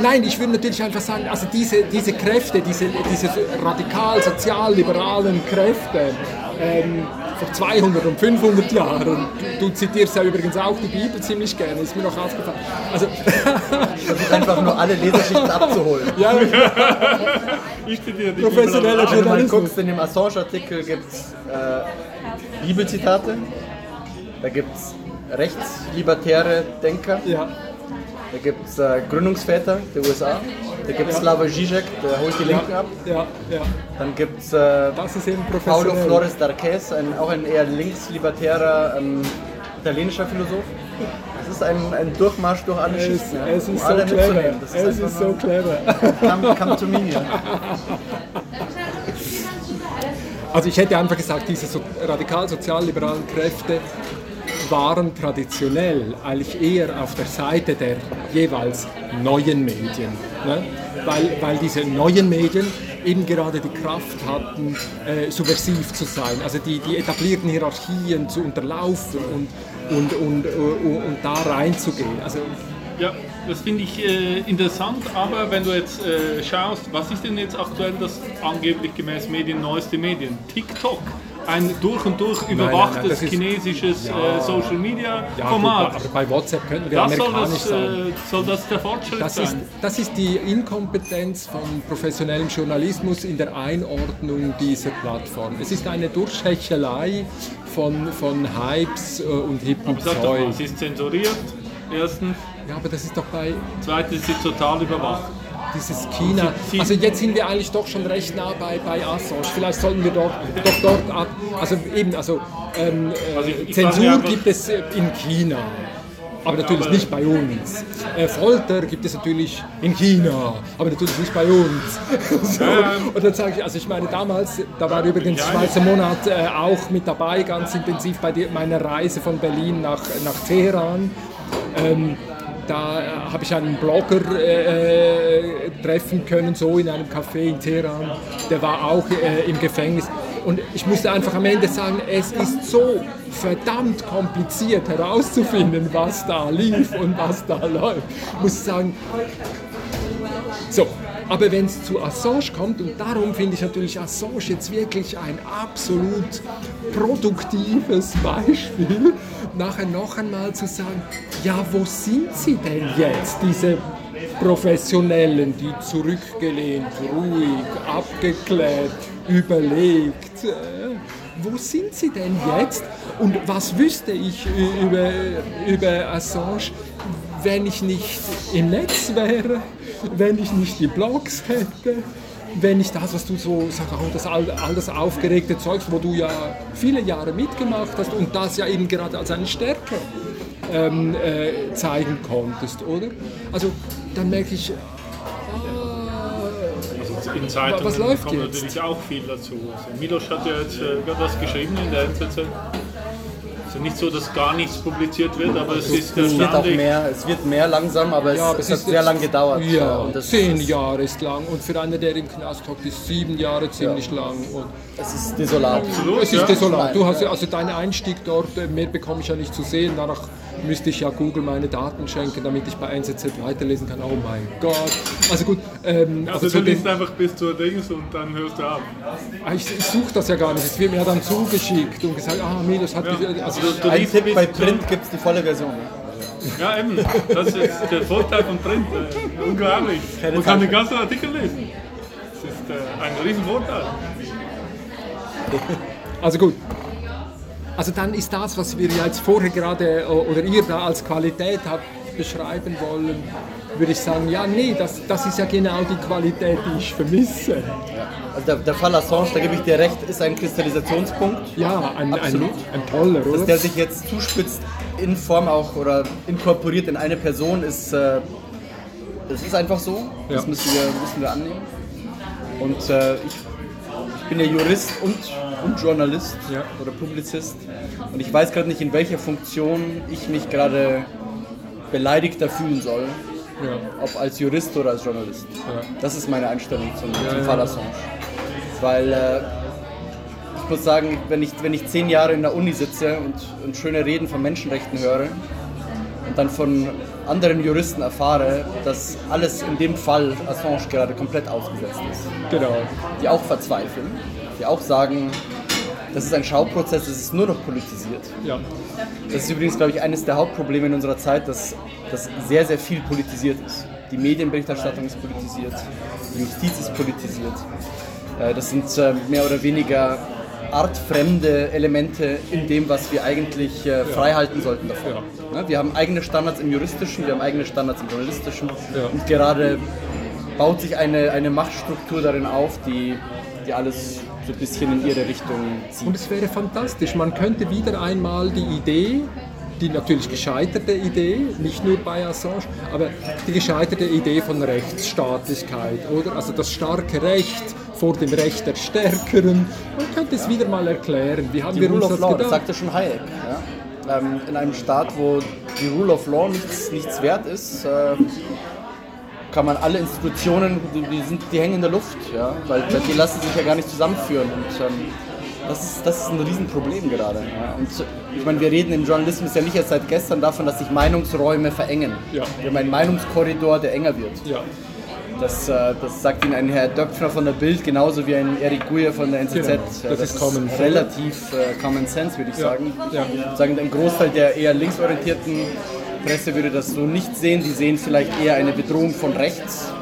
Nein, ich würde natürlich einfach sagen, also diese, diese Kräfte, diese, diese radikal sozial-liberalen Kräfte ähm, vor 200 und 500 Jahren, du, du zitierst ja übrigens auch die Bibel ziemlich gerne, ist mir noch aufgefallen. Also, einfach nur alle Leserschichten abzuholen. ja, Ich zitiere die Professioneller Bibel, Wenn du mal Journalismus. guckst, in dem Assange-Artikel gibt es äh, Bibelzitate, da gibt es rechtslibertäre Denker, ja. Da gibt es äh, Gründungsväter der USA, da gibt es Slavoj Žižek, der holt die Linken ab, Ja, ja. dann gibt es äh, Das ist eben Paulo. Flores Darquez, ein, auch ein eher linkslibertärer ähm, italienischer Philosoph. ist ein, ein Durchmarsch durch alle Es, Schichten. ja, es um ist so alle clever. mitzunehmen. Das Es einfach ist so clever. Come, come to me. Ja. Also ich hätte einfach gesagt, diese so radikal-sozialliberalen Kräfte waren traditionell eigentlich eher auf der Seite der jeweils neuen Medien. Ne? Weil, weil diese neuen Medien eben gerade die Kraft hatten, äh, subversiv zu sein, also die, die etablierten Hierarchien zu unterlaufen und, und, und, und, und da reinzugehen. Also Ja, das finde ich äh, interessant, aber wenn du jetzt äh, schaust, was ist denn jetzt aktuell das angeblich gemäß Medien neueste Medien? TikTok, ein durch und durch überwachtes das ist- chinesisches Ja. äh, Social Media ja, gut, Format. aber bei WhatsApp könnten wir das soll amerikanisch das, sein. äh, soll das der Fortschritt Das ist, sein? das ist die Inkompetenz von professionellem Journalismus in der Einordnung dieser Plattform. Es ist eine Durchhechelei von, von Hypes äh, und hippen Zeug. es ist zensuriert, erstens. Ja, aber das ist doch bei Zweitens ist sie total überwacht. Dieses China. Also jetzt sind wir eigentlich doch schon recht nah bei, bei Assange. Vielleicht sollten wir doch, doch dort ab. Also eben, also ähm, äh, Also ich- ich Zensur einfach- gibt es in China. Aber natürlich Aber- nicht bei uns. Äh, Folter gibt es natürlich in China, aber natürlich nicht bei uns. so. Ja. Und dann sage ich, also ich meine damals, da war übrigens Ja, Schweizer Monat äh, auch mit dabei, ganz intensiv bei die, meiner Reise von Berlin nach, nach Teheran. Ähm, da äh, habe ich einen Blogger äh, äh, treffen können, so in einem Café in Teheran. Der war auch äh, im Gefängnis. Und ich musste einfach am Ende sagen, es ist so verdammt kompliziert herauszufinden, was da lief und was da läuft. Ich muss sagen, so, aber wenn es zu Assange kommt, und darum finde ich natürlich Assange jetzt wirklich ein absolut produktives Beispiel, nachher noch einmal zu sagen, ja, wo sind sie denn jetzt, diese Professionellen, die zurückgelehnt, ruhig, abgeklärt, überlegt, äh, wo sind sie denn jetzt? Und was wüsste ich über, über Assange, wenn ich nicht im Netz wäre, wenn ich nicht die Blogs hätte, wenn ich das, was du so sagst, auch das, all, all das aufgeregte Zeugs, wo du ja viele Jahre mitgemacht hast und das ja eben gerade als eine Stärke ähm, äh, zeigen konntest, oder? Also dann merke ich, Also in Zeitungen Was läuft kommt natürlich auch viel dazu. Also Milos hat ja jetzt äh, was geschrieben in der NZZ. Also nicht so, dass gar nichts publiziert wird, aber es ist Es wird auch mehr, es wird mehr langsam, aber es, Ja, aber es hat sehr jetzt- lang gedauert. Ja, Und das, zehn Jahre ist lang und für einen, der im Knast hockt, ist sieben Jahre ziemlich lang. Und Es ist desolat. Absolut, es ist ja. desolat. Du hast ja, also deinen Einstieg dort, äh, mehr bekomme ich ja nicht zu sehen. Danach müsste ich ja Google meine Daten schenken, damit ich bei NZZ weiterlesen kann. Oh mein Gott. Also gut, ähm, Also so du liest einfach bis zur Dings und dann hörst du ab. Ah, ich, ich suche das ja gar nicht. Es wird mir ja dann zugeschickt und gesagt, ah, Milos hat... die- Also, Du Ein liest Tipp, bei Print gibt es die volle Version. ne? Ja, eben. Das ist der Vorteil von Print. Äh, unglaublich. Man kann den ganzen Artikel lesen. Das ist äh, ein riesen Vorteil. Also gut. Also dann ist das, was wir ja jetzt vorher gerade äh, oder ihr da als Qualität habt beschreiben wollen, würde ich sagen, ja, nee, das, das ist ja genau die Qualität, die ich vermisse. Also der, der Fall Assange, da gebe ich dir recht, ist ein Kristallisationspunkt, Ja, ein, ein, Absolut. ein toller, dass oder? der sich jetzt zuspitzt in Form auch oder inkorporiert in eine Person, ist, äh, das ist einfach so. Das Ja. müssen, wir, müssen wir annehmen. Und äh, ich, ich bin ja Jurist und, und Journalist Ja. oder Publizist. Und ich weiß gerade nicht, in welcher Funktion ich mich gerade beleidigter fühlen soll. Ja. Ob als Jurist oder als Journalist. Ja. Das ist meine Einstellung zum, zum. Fall Assange. Weil äh, ich muss sagen, wenn ich, wenn ich zehn Jahre in der Uni sitze und, und schöne Reden von Menschenrechten höre und dann von anderen Juristen erfahre, dass alles in dem Fall Assange gerade komplett ausgesetzt ist, Genau. die auch verzweifeln, die auch sagen, das ist ein Schauprozess, es ist nur noch politisiert. Ja. Das ist übrigens, glaube ich, eines der Hauptprobleme in unserer Zeit, dass, dass sehr, sehr viel politisiert ist. Die Medienberichterstattung ist politisiert, die Justiz ist politisiert. Äh, Das sind äh, mehr oder weniger artfremde Elemente in dem, was wir eigentlich äh, frei halten sollten davon. Ne, Wir haben eigene Standards im Juristischen, wir haben eigene Standards im Journalistischen Ja. und gerade baut sich eine, eine Machtstruktur darin auf, die, die alles so ein bisschen in ihre Richtung zieht. Und es wäre fantastisch. Man könnte wieder einmal die Idee die natürlich gescheiterte Idee, nicht nur bei Assange, aber die gescheiterte Idee von Rechtsstaatlichkeit, oder? Also das starke Recht vor dem Recht der Stärkeren. Man könnte es wieder mal erklären. Wie haben Die wir Rule uns of das Law, das gedacht? sagte schon Hayek. Ja? Ähm, in einem Staat, wo die Rule of Law nichts, nichts wert ist, äh, kann man alle Institutionen, die, sind, die hängen in der Luft, ja? weil die lassen sich ja gar nicht zusammenführen. Und ähm, das, ist, das ist ein Riesenproblem gerade. Ja? Und ich meine, wir reden im Journalismus ja nicht erst seit gestern davon, dass sich Meinungsräume verengen. Ja. Wir haben einen Meinungskorridor, der enger wird. Ja, Das, äh, das sagt Ihnen ein Herr Döpfner von der Bild, genauso wie ein Erik Guyer von der NZZ. Genau, Ja, das ist Common relativ äh, Common Sense, würde ich sagen. ja. Sagen, ein Großteil der eher linksorientierten Presse würde das so nicht sehen. Die sehen vielleicht eher eine Bedrohung von rechts.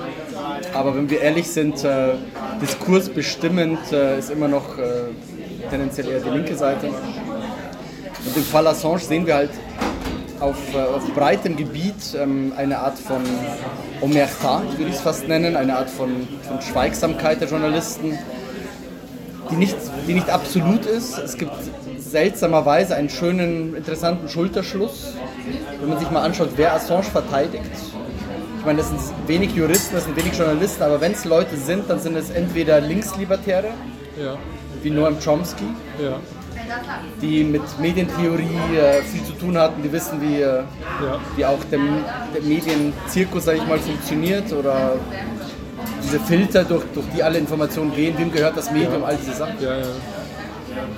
Aber wenn wir ehrlich sind, äh, diskursbestimmend äh, ist immer noch äh, tendenziell eher die linke Seite. Und im Fall Assange sehen wir halt auf, äh, auf breitem Gebiet ähm, eine Art von Omerta, würde ich es fast nennen, eine Art von, von Schweigsamkeit der Journalisten, die nicht, die nicht absolut ist. Es gibt seltsamerweise einen schönen, interessanten Schulterschluss, wenn man sich mal anschaut, wer Assange verteidigt. Ich meine, das sind wenig Juristen, das sind wenig Journalisten, aber wenn es Leute sind, dann sind es entweder Linkslibertäre, ja, wie Noam Chomsky, ja, die mit Medientheorie äh, viel zu tun hatten, die wissen, wie, äh, ja. wie auch der, der Medienzirkus, sag ich mal, funktioniert oder diese Filter, durch, durch die alle Informationen gehen, wem gehört das Medium, all diese Sachen.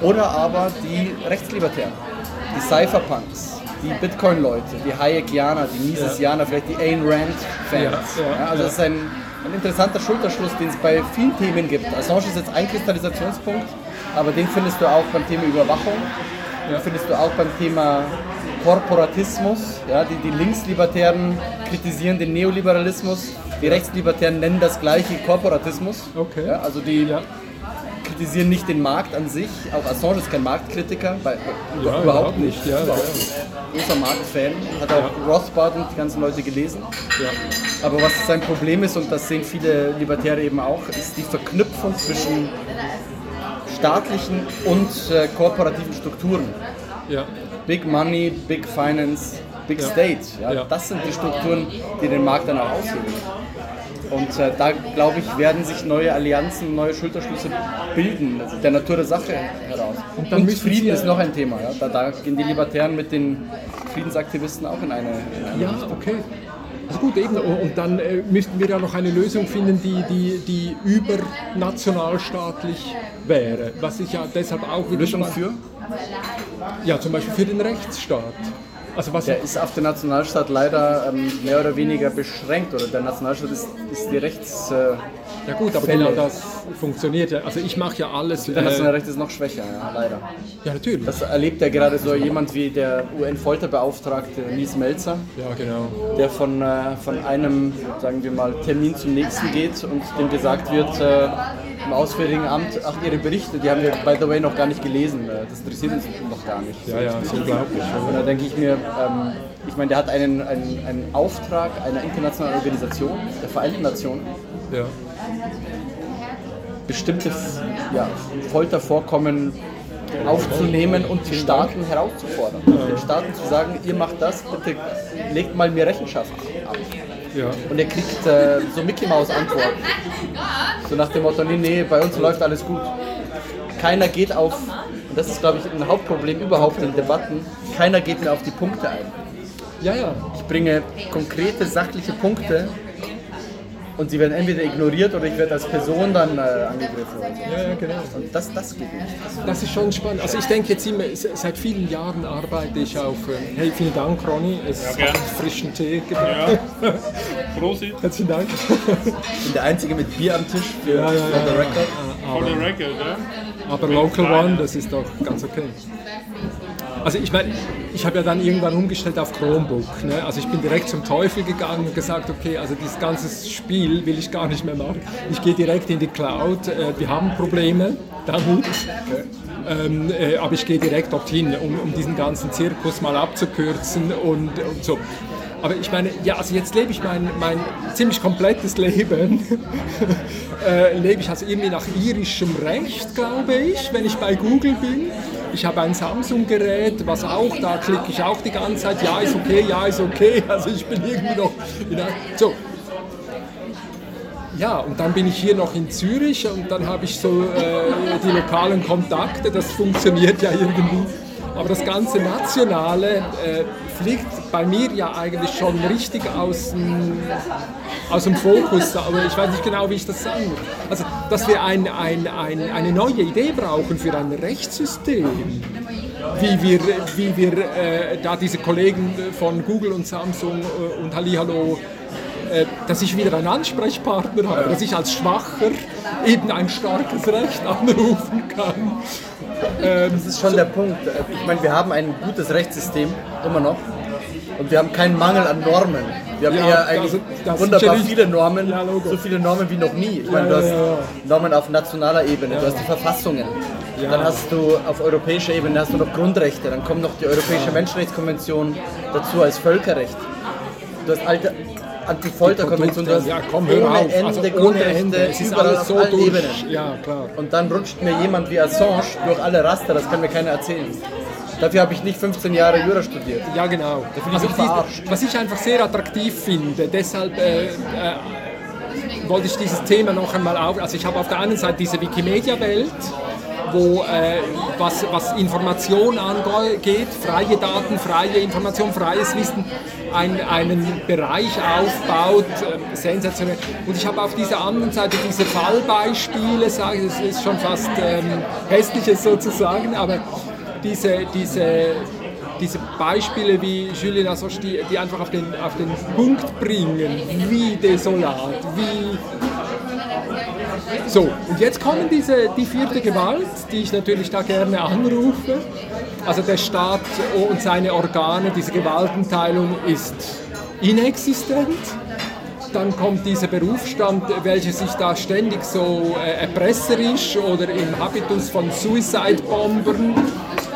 Oder aber die Rechtslibertären, die Cypherpunks, die Bitcoin-Leute, die Hayekianer, die Misesianer, vielleicht die Ayn Rand-Fans. Also ja. es ist ein, ein interessanter Schulterschluss, den es bei vielen Themen gibt. Assange ist jetzt ein Kristallisationspunkt, aber den findest du auch beim Thema Überwachung, den findest du auch beim Thema Korporatismus. Ja, die, die Linkslibertären kritisieren den Neoliberalismus, die Rechtslibertären nennen das gleiche Korporatismus. Okay. Ja, also die Ja. Kritisieren nicht den Markt an sich. Auch Assange ist kein Marktkritiker, bei, Ja, überhaupt nicht. Ja, ja, Überhaupt. Großer Marktfan, hat auch Rothbard und die ganzen Leute gelesen. ja. Aber was sein Problem ist, und das sehen viele Libertäre eben auch, ist die Verknüpfung zwischen staatlichen und äh, kooperativen Strukturen. ja. Big Money, Big Finance, Big Ja. State. Ja, Ja. Das sind die Strukturen, die den Markt dann auch aushebeln. Und äh, da, glaube ich, werden sich neue Allianzen, neue Schulterschlüsse bilden, also der Natur der Sache heraus. Und, dann müssen Frieden ist noch ein Thema. Ja? Da, da gehen die Libertären mit den Friedensaktivisten auch in eine, in eine Ja, okay. Also gut, eben. Und und dann äh, müssten wir ja noch eine Lösung finden, die, die, die übernationalstaatlich wäre. Was ich ja deshalb auch wieder Lösung für. Ja, zum Beispiel für den Rechtsstaat. Also was Der ist auf den Nationalstaat leider ähm, mehr oder weniger beschränkt. Oder der Nationalstaat ist, ist die Rechts... Äh, ja gut, aber Fälle. genau das funktioniert ja. Also ich mache ja alles. der Äh, nationale Recht ist noch schwächer, ja, leider. ja, natürlich. Das erlebt ja gerade so jemand wie der UN-Folterbeauftragte Nies Melzer, ja, genau. der von, äh, von einem, sagen wir mal, Termin zum nächsten geht und dem gesagt wird, äh, im Auswärtigen Amt, ach, Ihre Berichte, die haben wir, by the way, noch gar nicht gelesen. Äh, Das interessiert uns noch gar nicht. Ja, ja, ist unglaublich. Und da denke ich mir, ähm, ich meine, der hat einen, einen, einen Auftrag einer internationalen Organisation, der Vereinten Nationen, Ja. bestimmte ja, Foltervorkommen aufzunehmen und die Staaten herauszufordern. Den Staaten zu sagen, ihr macht das, bitte legt mal mir Rechenschaft ab. Ja. Und er kriegt äh, so Mickey Maus Antworten. So nach dem Motto, nee, nee, bei uns läuft alles gut. Keiner geht auf, und das ist glaube ich ein Hauptproblem überhaupt in Debatten, keiner geht mehr auf die Punkte ein. ja, ja. Ich bringe konkrete sachliche Punkte und sie werden entweder ignoriert oder ich werde als Person dann äh, angegriffen. Ja, ja, genau. Und das, das geht nicht. Das ist schon spannend. Also ich denke jetzt immer, se- seit vielen Jahren arbeite ich auf, ähm, hey, vielen Dank Ronny, es Ja, hat frischen Tee gebracht. Ja. Prosit. Herzlichen Dank. Ich bin der Einzige mit Bier am Tisch für Ja, ja, for the ja. record. For the record, ja. Aber Local One, das ist doch ganz okay. Also ich meine, ich habe ja dann irgendwann umgestellt auf Chromebook. Ne? Also ich bin direkt zum Teufel gegangen und gesagt, okay, also dieses ganze Spiel will ich gar nicht mehr machen. Ich gehe direkt in die Cloud. Äh, wir haben Probleme damit. Ähm, äh, aber ich gehe direkt dorthin, um, um diesen ganzen Zirkus mal abzukürzen und, und so. Aber ich meine, ja, also jetzt lebe ich mein, mein ziemlich komplettes Leben, äh, lebe ich also irgendwie nach irischem Recht, glaube ich, wenn ich bei Google bin. Ich habe ein Samsung-Gerät, was auch, da klicke ich auch die ganze Zeit, ja ist okay, ja ist okay. Also ich bin irgendwie noch... So, ja, und dann bin ich hier noch in Zürich und dann habe ich so äh, die lokalen Kontakte, das funktioniert ja irgendwie. Aber das ganze Nationale äh, fliegt bei mir ja eigentlich schon richtig aus dem, aus dem Fokus. Aber ich weiß nicht genau, wie ich das sagen muss. Also, dass wir ein, ein, ein, eine neue Idee brauchen für ein Rechtssystem. Wie wir, wie wir äh, da diese Kollegen von Google und Samsung äh, und Hallihallo äh, dass ich wieder einen Ansprechpartner habe, dass ich als Schwacher eben ein starkes Recht anrufen kann. Ähm, das ist schon so der Punkt. Ich meine, wir haben ein gutes Rechtssystem, immer noch. Und wir haben keinen Mangel an Normen. Wir haben ja, eher eigentlich das, das wunderbar viele Normen, ja, so viele Normen wie noch nie. Ich meine, du hast Normen auf nationaler Ebene, du hast die Verfassungen. Dann hast du auf europäischer Ebene hast du noch Grundrechte, dann kommt noch die Europäische Menschenrechtskonvention dazu als Völkerrecht. Du hast alte, Anti-Folter-Konvention, das ja, komm, ohne auf. Ende also es ist alles so durch. Ebenen. Ja, klar. Und dann rutscht mir jemand wie Assange durch alle Raster, das kann mir keiner erzählen. Dafür habe ich nicht 15 Jahre Jura studiert. Ja, genau. Also ich was ich einfach sehr attraktiv finde, deshalb äh, äh, wollte ich dieses Thema noch einmal auf. Also ich habe auf der einen Seite diese Wikimedia-Welt, wo äh, was, was Information angeht, freie Daten, freie Information, freies Wissen, ein, einen Bereich aufbaut, äh, sensationell. Und ich habe auf dieser anderen Seite diese Fallbeispiele, sage das ist schon fast ähm, hässliches sozusagen, aber diese, diese, diese Beispiele wie Julien Assange, die, die einfach auf den, auf den Punkt bringen, wie desolat, wie so, und jetzt kommen diese, die vierte Gewalt, die ich natürlich da gerne anrufe. Also der Staat und seine Organe, diese Gewaltenteilung ist inexistent. Dann kommt dieser Berufsstand, welcher sich da ständig so äh, erpresserisch oder im Habitus von Suicide-Bombern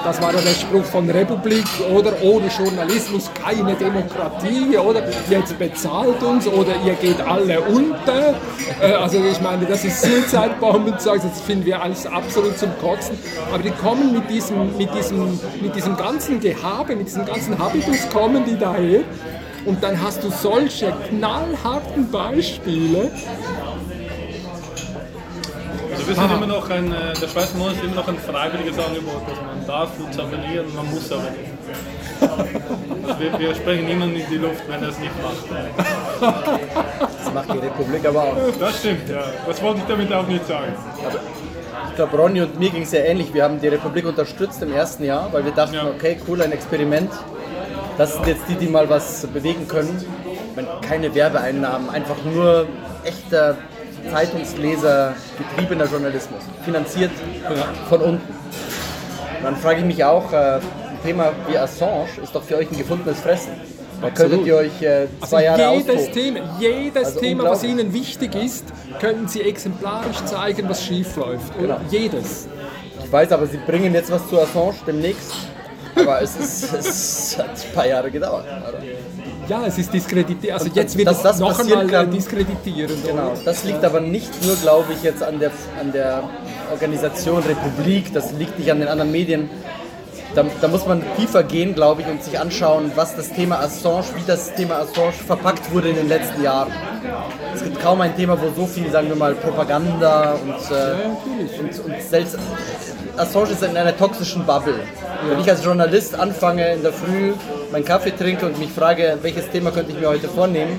das war ja der Spruch von Republik, oder ohne Journalismus keine Demokratie, oder jetzt bezahlt uns, oder ihr geht alle unter. Äh, also ich meine, das ist Suicidebomben, das finden wir alles absolut zum Kotzen. Aber die kommen mit diesem, mit diesem, mit diesem ganzen Gehabe, mit diesem ganzen Habitus kommen die daher. Und dann hast du solche knallharten Beispiele, wir sind immer noch ein, äh, der Schweizer Monat ist immer noch ein freiwilliges Angebot. Also man darf uns abonnieren, man muss aber nicht. Wir, wir sprechen niemanden in die Luft, wenn er es nicht macht. Das macht die Republik aber auch. Das stimmt, ja. Das wollte ich damit auch nicht sagen. Also, ich glaube, Ronny und mir ging es ja ähnlich. Wir haben die Republik unterstützt im ersten Jahr, weil wir dachten, ja. okay, cool, ein Experiment. Das sind jetzt die, die mal was bewegen können. Meine, keine Werbeeinnahmen, einfach nur echter Zeitungsleser getriebener Journalismus, finanziert von unten. dann frage ich mich auch, äh, ein Thema wie Assange ist doch für euch ein gefundenes Fressen. Da könntet ihr euch äh, zwei also Jahre jedes Thema, jedes also Thema, was Ihnen wichtig ist, könnten Sie exemplarisch zeigen, was schief läuft. Genau. Jedes. Ich weiß, aber Sie bringen jetzt was zu Assange demnächst. Aber es, ist, es hat ein paar Jahre gedauert. Oder? Ja, es ist diskreditiert. Also jetzt wird das, das noch einmal kann, diskreditieren. Genau, das liegt aber nicht nur, glaube ich, jetzt an der, an der Organisation Republik, das liegt nicht an den anderen Medien. Da, da, muss man tiefer gehen, glaube ich, und sich anschauen, was das Thema Assange, wie das Thema Assange verpackt wurde in den letzten Jahren. Es gibt kaum ein Thema, wo so viel, sagen wir mal, Propaganda und, äh, und, und selbst Assange ist in einer toxischen Bubble. Wenn ich als Journalist anfange in der Früh meinen Kaffee trinke und mich frage, welches Thema könnte ich mir heute vornehmen,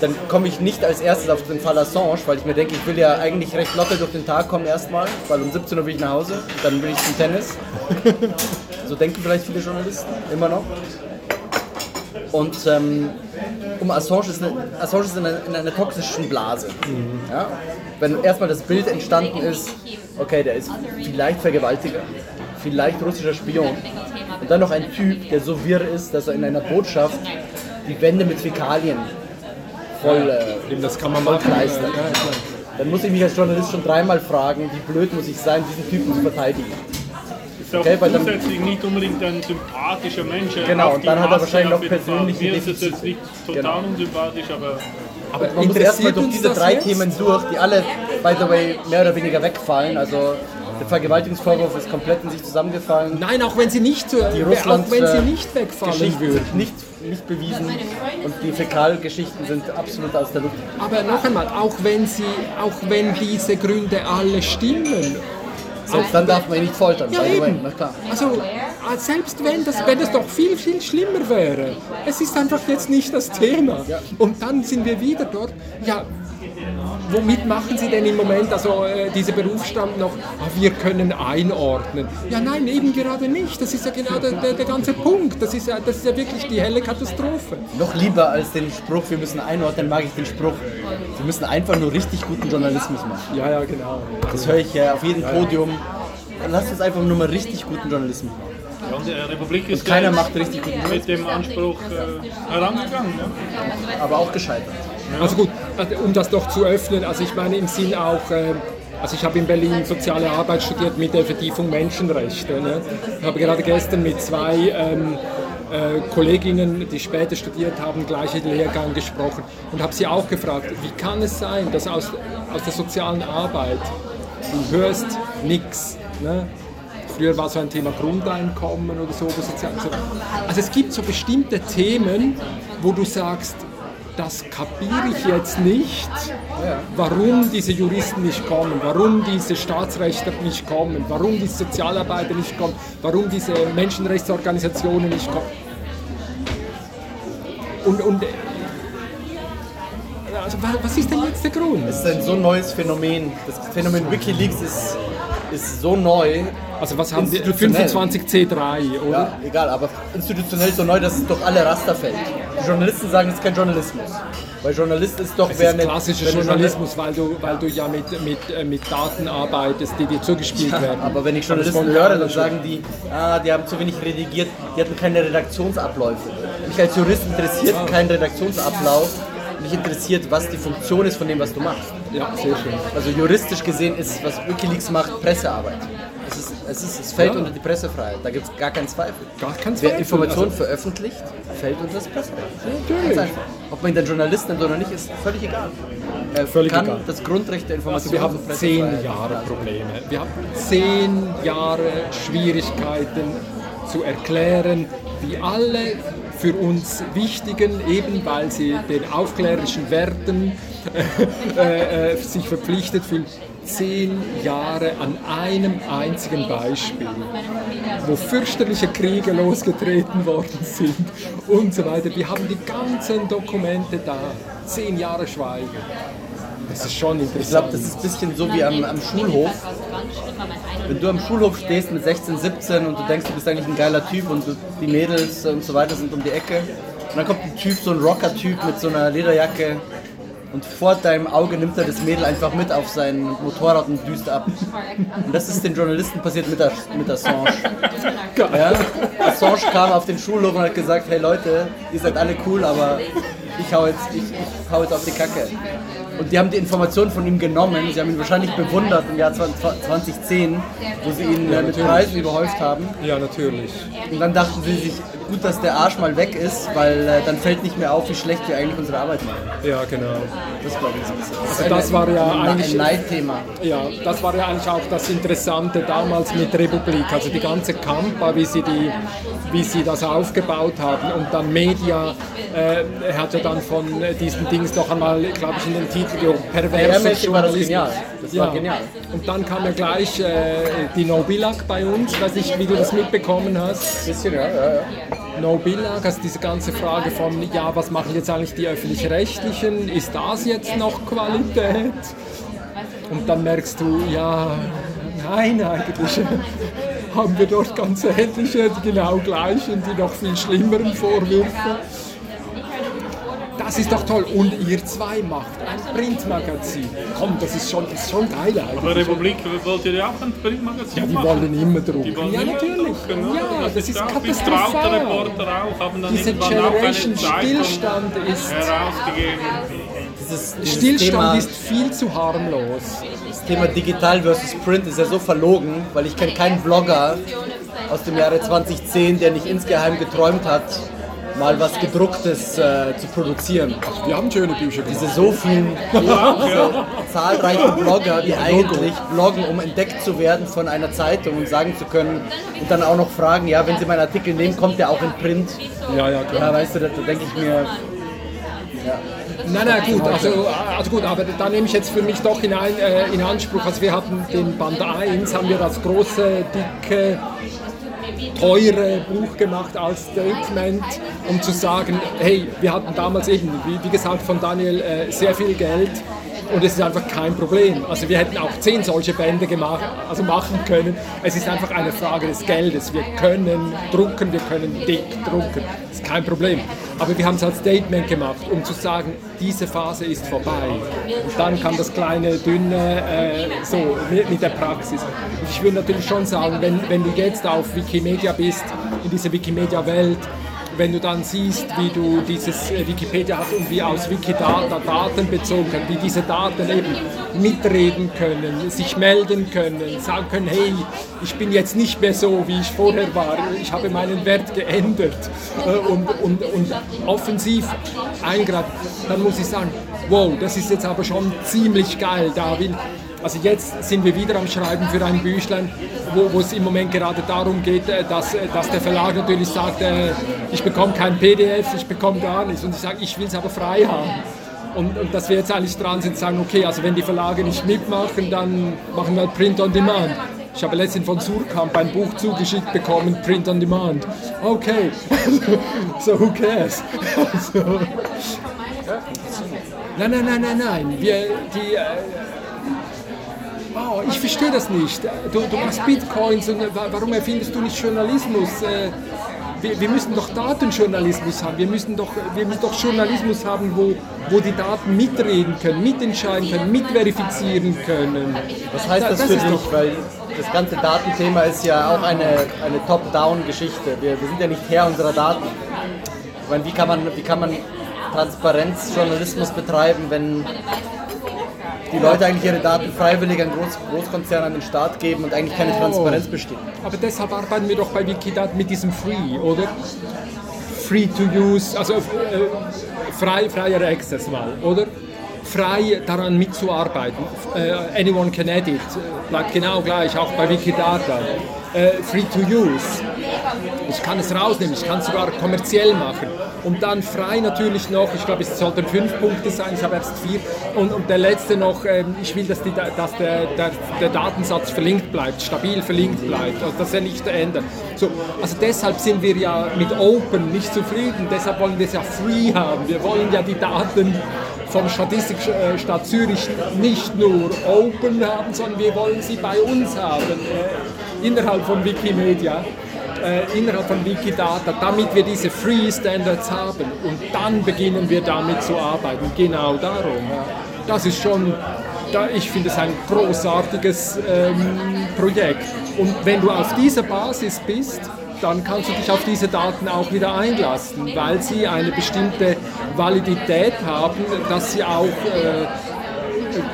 dann komme ich nicht als erstes auf den Fall Assange, weil ich mir denke, ich will ja eigentlich recht locker durch den Tag kommen erstmal, weil um 17 Uhr bin ich nach Hause, dann will ich zum Tennis. so denken vielleicht viele Journalisten immer noch. Und ähm, um Assange ist, eine, Assange ist in, einer, in einer toxischen Blase. Mhm. Ja? Wenn erstmal das Bild entstanden ist, okay, der ist vielleicht Vergewaltiger, vielleicht russischer Spion. Und dann noch ein Typ, der so wirr ist, dass er in einer Botschaft die Wände mit Fäkalien voll, äh, das kann man machen. Dann muss ich mich als Journalist schon dreimal fragen, wie blöd muss ich sein, diesen Typen zu verteidigen. Ist auch okay, grundsätzlich dann, nicht unbedingt ein sympathischer Mensch. Genau, und dann hat er wahrscheinlich noch persönliche Mir ist es jetzt nicht total genau. unsympathisch, aber aber man muss erstmal durch diese drei jetzt? Themen durch, die alle, by the way, mehr oder weniger wegfallen. Also Der Vergewaltigungsvorwurf ist komplett in sich zusammengefallen. Nein, auch wenn sie nicht, so, Die Russland, auch wenn sie äh, nicht wegfallen Geschichten würden. sind nicht, nicht bewiesen und die Fäkalgeschichten sind absolut aus der Luft. Aber noch einmal, auch wenn sie, auch wenn diese Gründe alle stimmen, Selbst dann darf man ihn nicht foltern. Ja, eben. Also, selbst wenn das, wenn das doch viel, viel schlimmer wäre, es ist einfach jetzt nicht das Thema. Und dann sind wir wieder dort. Ja, womit machen Sie denn im Moment also äh, diese Berufsstand noch, ah, wir können einordnen? Ja, nein, eben gerade nicht. Das ist ja genau der, der, der ganze Punkt. Das ist, ja, das ist ja wirklich die helle Katastrophe. Noch lieber als den Spruch, wir müssen einordnen, mag ich den Spruch, wir müssen einfach nur richtig guten Journalismus machen. Ja, ja, genau. Das höre ich ja auf jedem Podium. Lass uns einfach nur mal richtig guten Journalismus machen. Ja, und die Republik ist Keiner ja macht richtig guten mit dem Anspruch äh, herangegangen. Ja? aber auch gescheitert. Also gut, äh, um das doch zu öffnen, also ich meine im Sinn auch, äh, also ich habe in Berlin soziale Arbeit studiert mit der Vertiefung Menschenrechte. Ne? Ich habe gerade gestern mit zwei ähm, äh, Kolleginnen, die später studiert haben, gleichen Lehrgang gesprochen und habe sie auch gefragt, wie kann es sein, dass aus, aus der sozialen Arbeit du hörst nichts. Ne? Früher war so ein Thema Grundeinkommen oder so. Also es gibt so bestimmte Themen, wo du sagst, das kapiere ich jetzt nicht, warum diese Juristen nicht kommen, warum diese Staatsrechtler nicht kommen, warum die Sozialarbeiter nicht kommen, warum diese Menschenrechtsorganisationen nicht kommen. Und, und also, wa- was ist denn jetzt der Grund? Es ist ein so neues Phänomen. Das Phänomen Wikileaks ist, ist so neu. Also was haben wir? Institutionell. 25C3, oder? Ja, egal, aber institutionell so neu, dass es durch alle Raster fällt. Die Journalisten sagen, es ist kein Journalismus. Weil Journalist ist doch, Es wer ist klassischer Journalismus, weil du, weil du ja mit, mit, äh, mit Daten arbeitest, die dir zugespielt werden. Aber wenn ich Journalisten höre, dann sagen die, ah, die haben zu wenig redigiert, die hatten keine Redaktionsabläufe. Mich als Jurist interessiert kein Redaktionsablauf. Mich interessiert, was die Funktion ist von dem, was du machst. Ja, sehr schön. Also juristisch gesehen ist, was Wikileaks macht, Pressearbeit. Es, ist, es, ist, es fällt Ja. unter die Pressefreiheit, da gibt es gar keinen Zweifel. Gar kein Wer Zweifel. Informationen Also- veröffentlicht, fällt unter das Presserecht. Natürlich. Ganz einfach. Ob man ihn dann Journalist nennt oder nicht, ist völlig egal. Er Völlig kann egal. das Grundrecht der Also Information wir haben zehn. Jahre Probleme. Wir haben zehn Jahre Schwierigkeiten zu erklären, wie alle für uns wichtigen, eben weil sie den aufklärerischen Werten äh, äh, sich verpflichtet fühlen, zehn Jahre an einem einzigen Beispiel, wo fürchterliche Kriege losgetreten worden sind und so weiter. Wir haben die ganzen Dokumente da, zehn Jahre Schweigen. Das ist schon interessant. Ich glaube, das ist ein bisschen so wie am, am Schulhof. Wenn du am Schulhof stehst mit 16, 17 und du denkst, du bist eigentlich ein geiler Typ und die Mädels und so weiter sind um die Ecke. Und dann kommt ein Typ, so ein Rocker-Typ mit so einer Lederjacke und vor deinem Auge nimmt er das Mädel einfach mit auf sein Motorrad und düst ab. Und das ist den Journalisten passiert mit, der, mit Assange. Ja? Assange kam auf den Schulhof und hat gesagt, hey Leute, ihr seid alle cool, aber ich hau jetzt, ich, ich hau jetzt auf die Kacke. Und die haben die Informationen von ihm genommen, sie haben ihn wahrscheinlich bewundert im Jahr 2010, wo sie ihn äh, mit Preisen überhäuft haben. Ja, natürlich. Und dann dachten sie sich, gut, dass der Arsch mal weg ist, weil äh, dann fällt nicht mehr auf, wie schlecht wir eigentlich unsere Arbeit machen. Ja, genau. Das glaube ich so ein. Also das war ja ein, eigentlich- ein Neidthema. Ja, das war ja eigentlich auch das Interessante damals mit Republik, also die ganze Kampa, wie sie, die, wie sie das aufgebaut haben und dann Media, äh, hat ja dann von diesen Dings noch einmal, glaube ich, in den Titel gehoben, war das Journalismus. genial. Das war genial. Und dann kam ja gleich äh, die No Billag bei uns, weiß nicht, wie du das mitbekommen hast. Bisschen, ja, ja, ja. No Billag, also diese ganze Frage von, ja, was machen jetzt eigentlich die Öffentlich-Rechtlichen? Ist das jetzt noch Qualität? Und dann merkst du, ja, nein, eigentlich haben wir dort ganz ähnliche, genau gleichen, die noch viel schlimmeren Vorwürfe. Das ist doch toll. Und ihr zwei macht ein Printmagazin. Komm, das ist schon, das ist schon geil eigentlich. Aber Republik wollte ja auch ein Printmagazin Ja, die machen. wollen immer drucken. Wollen ja, immer natürlich. drucken, oder? Ja, das ist auch wie katastrophal. Reporter auch, haben dann Diese Generation Stillstand ist, Dieses, herausgegeben. dieses Stillstand Thema, ist viel zu harmlos. Das Thema Digital versus Print ist ja so verlogen, weil ich kenne keinen Blogger aus dem Jahre 2010, der nicht insgeheim geträumt hat, mal was gedrucktes äh, zu produzieren. Wir haben schöne Bücher gemacht. Diese so vielen, diese, zahlreiche Blogger, die eigentlich bloggen, um entdeckt zu werden von einer Zeitung und sagen zu können und dann auch noch fragen, ja, wenn sie meinen Artikel nehmen, kommt der auch in Print. Ja, ja, klar. Ja, weißt du, da, da denke ich mir, Nein, nein, gut, also, also gut, aber da nehme ich jetzt für mich doch in, ein, äh, in Anspruch, also wir hatten den Band 1, haben wir das große, dicke, teure Buch gemacht als Statement, um zu sagen, hey, wir hatten damals eben, wie, wie gesagt von Daniel, äh, sehr viel Geld und es ist einfach kein Problem. Also wir hätten auch zehn solche Bände gemacht, also machen können. Es ist einfach eine Frage des Geldes. Wir können drucken, wir können dick drucken. Das ist kein Problem. Aber wir haben es als Statement gemacht, um zu sagen, diese Phase ist vorbei. Und dann kam das kleine, dünne, äh, so mit, der Praxis. Und ich würde natürlich schon sagen, wenn, wenn du jetzt auf Wikimedia bist, in dieser Wikimedia-Welt, wenn du dann siehst, wie du dieses äh, Wikipedia hast und wie aus Wikidata Daten bezogen können, wie diese Daten eben mitreden können, sich melden können, sagen können, hey, ich bin jetzt nicht mehr so, wie ich vorher war, ich habe meinen Wert geändert äh, und, und, und offensiv eingreifen, dann muss ich sagen, wow, das ist jetzt aber schon ziemlich geil, da will also jetzt sind wir wieder am Schreiben für ein Büchlein, wo, wo es im Moment gerade darum geht, äh, dass, äh, dass der Verlag natürlich sagt, äh, ich bekomme kein PDF, ich bekomme gar nichts. Und ich sage, ich will es aber frei haben. Und, und, dass wir jetzt eigentlich dran sind, sagen, okay, also wenn die Verlage nicht mitmachen, dann machen wir halt Print on Demand. Ich habe letztens von Surkamp ein Buch zugeschickt bekommen, Print on Demand. Okay, so who cares? Nein, nein, nein, nein, nein. Wir, die, oh, ich verstehe das nicht. Du, du machst Bitcoins und warum erfindest du nicht Journalismus? Äh, wir, wir, müssen doch Datenjournalismus haben. Wir müssen doch, wir müssen doch Journalismus haben, wo, wo die Daten mitreden können, mitentscheiden können, mitverifizieren können. Was heißt das, das für dich? Weil das ganze Datenthema ist ja auch eine, eine Top-Down-Geschichte. Wir, wir sind ja nicht Herr unserer Daten. Ich meine, wie kann man, wie kann man Transparenzjournalismus betreiben, wenn die Leute eigentlich ihre Daten freiwillig an Groß Großkonzerne an den Staat geben und eigentlich keine Transparenz oh. besteht. Aber deshalb arbeiten wir doch bei Wikidata mit diesem Free, oder? Free to use, also äh, frei, freier Access mal, oder? Frei daran mitzuarbeiten. Äh, anyone can edit, bleibt genau gleich, auch bei Wikidata. Äh, free to use. Ich kann es rausnehmen, ich kann es sogar kommerziell machen. Und dann frei natürlich noch, ich glaube, es sollten fünf Punkte sein, ich habe erst vier. Und, und der letzte noch, ähm, ich will, dass, die, dass der, der, der, Datensatz verlinkt bleibt, stabil verlinkt bleibt, also dass er nicht ändert. So, also deshalb sind wir ja mit Open nicht zufrieden, deshalb wollen wir es ja free haben. Wir wollen ja die Daten vom Statistikstadt Zürich nicht nur open haben, sondern wir wollen sie bei uns haben, äh, innerhalb von Wikimedia äh, innerhalb von Wikidata, damit wir diese Free Standards haben. Und dann beginnen wir damit zu arbeiten. Genau darum. Das ist schon, da, ich finde es ein großartiges ähm, Projekt. Und wenn du auf dieser Basis bist, dann kannst du dich auf diese Daten auch wieder einlassen, weil sie eine bestimmte Validität haben, dass sie auch äh,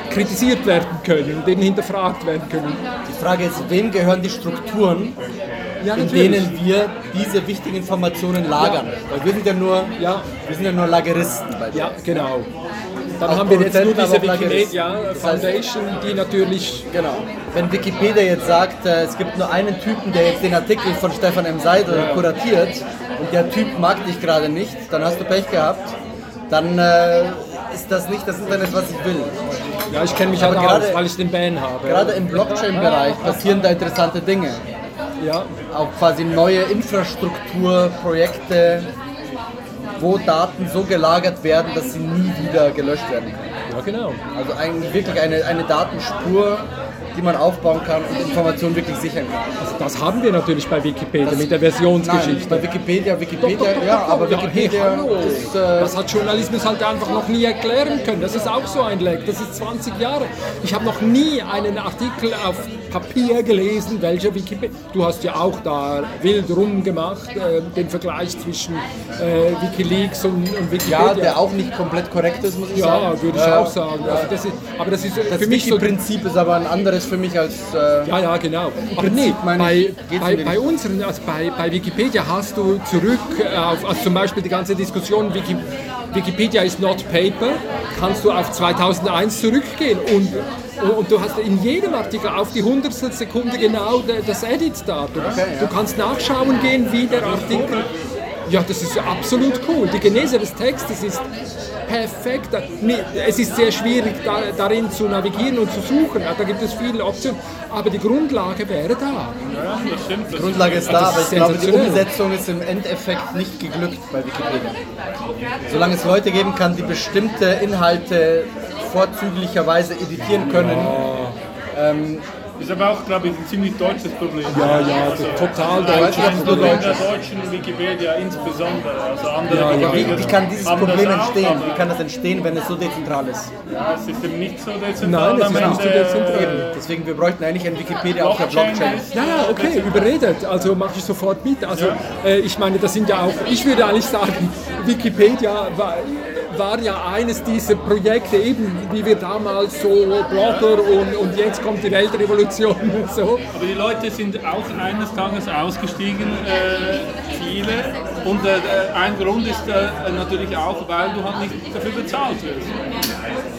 kritisiert werden können und eben hinterfragt werden können. Die Frage ist, wem gehören die Strukturen, ja, in denen wir diese wichtigen Informationen lagern. Weil wir sind ja nur, ja. wir sind ja nur Lageristen. ja, genau. Dann haben wir jetzt nur diese Wikimedia Foundation, die natürlich... Genau. Wenn Wikipedia jetzt sagt, äh, es gibt nur einen Typen, der jetzt den Artikel von Stefan M. Seidel ja. kuratiert und der Typ mag dich gerade nicht, dann hast du Pech gehabt. Dann äh, ist das nicht das Internet, was ich will. Ja, ich kenne mich Aber halt gerade, aus, weil ich den Ban habe. Gerade im Blockchain-Bereich passieren da interessante Dinge ja. auch quasi neue Infrastrukturprojekte, wo Daten so gelagert werden, dass sie nie wieder gelöscht werden können. Ja, genau. Also eigentlich wirklich eine, eine Datenspur, die man aufbauen kann und Informationen wirklich sichern kann. Also das haben wir natürlich bei Wikipedia das, mit der Versionsgeschichte. Nein, bei Wikipedia, Wikipedia, doch, doch, doch, ja, aber Wikipedia hey, ist, äh Das hat Journalismus halt einfach noch nie erklären können. Das ist auch so ein Leck. Das ist 20 Jahre. Ich habe noch nie einen Artikel auf Papier gelesen, welcher Wikipedia. Du hast ja auch da wild rumgemacht, äh, den Vergleich zwischen äh, Wikileaks und, und, Wikipedia. Ja, der auch nicht komplett korrekt ist, muss ich ja, sagen. Ja, würde ich auch sagen. Also das ist, aber das ist das für mich so. Prinzip ist aber ein anderes für mich als. Äh, Ja, ja, genau. Aber nee, meine bei, bei, bei unseren, also bei, bei Wikipedia hast du zurück äh, auf, also zum Beispiel die ganze Diskussion, Wiki, Wikipedia is not paper, kannst du auf 2001 zurückgehen und, und, du hast in jedem Artikel auf die hundertstel Sekunde genau das Edit-Datum. Du kannst nachschauen gehen, wie der Artikel... Ja, das ist absolut cool. Die Genese des Textes ist perfekt. Nee, Es ist sehr schwierig, da, darin zu navigieren und zu suchen. Da gibt es viele Optionen. Aber die Grundlage wäre da. Ja, das stimmt. die Das Grundlage ist da, aber ich glaube, die. Umsetzung ist im Endeffekt nicht geglückt bei Wikipedia. Solange es Leute geben kann, die bestimmte Inhalte vorzüglicherweise editieren können, ist aber auch, glaube ich, ein ziemlich deutsches Problem. Ja, ja, total deutsch. weiß nicht, ob Das es nur Problem Deutsch der deutschen Wikipedia insbesondere. Also andere Ja, ja. Wie, wie kann dieses Problem entstehen? Wie kann das entstehen, wenn es so dezentral ist? Ja, es ist eben nicht so dezentral. Nein, es ist nicht so dezentral. äh, Deswegen, wir bräuchten eigentlich ein Wikipedia auf der Blockchain Ja, ja, okay, überredet. Also mache ich sofort mit. Also äh, ich meine, das sind ja auch, ich würde eigentlich sagen, Wikipedia war, war ja eines dieser Projekte, eben wie wir damals so Blogger und, und jetzt kommt die Weltrevolution und so. Aber die Leute sind auch eines Tages ausgestiegen, äh, viele. Und äh, ein Grund ist äh, natürlich auch, weil du halt nicht dafür bezahlt wirst.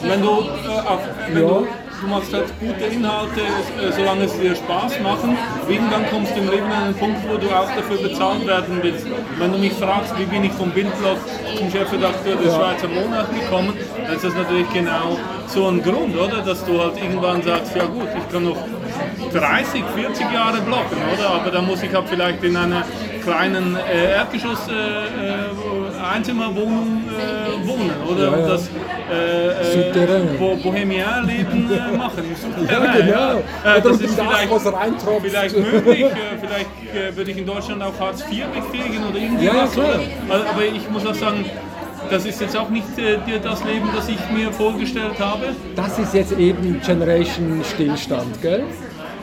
Wenn du, äh, auf, wenn Ja. du, du machst halt gute Inhalte, äh, solange es dir Spaß machen, irgendwann kommst du im Leben an einen Punkt, wo du auch dafür bezahlt werden willst. Wenn du mich fragst, wie bin ich vom Bildblog zum Chefredakteur des Schweizer Monats gekommen, dann ist das natürlich genau so ein Grund, oder? Dass du halt irgendwann sagst, ja gut, ich kann noch 30, 40 Jahre blocken, oder? Aber dann muss ich halt vielleicht in einer kleinen äh, Erdgeschoss äh, äh, Einzimmerwohnung äh, wohnen, oder? Ja, ja. Das äh, äh. Bo Bohemian-Leben äh, machen. Ja, genau. Äh, Oder das ist vielleicht, reintropft. vielleicht möglich. Äh, vielleicht äh, würde ich in Deutschland auch Hartz IV bekriegen oder irgendwie Ja, ja, was. klar. Oder? Aber ich muss auch sagen, das ist jetzt auch nicht äh, das Leben, das ich mir vorgestellt habe. Das ist jetzt eben Generation Stillstand, gell?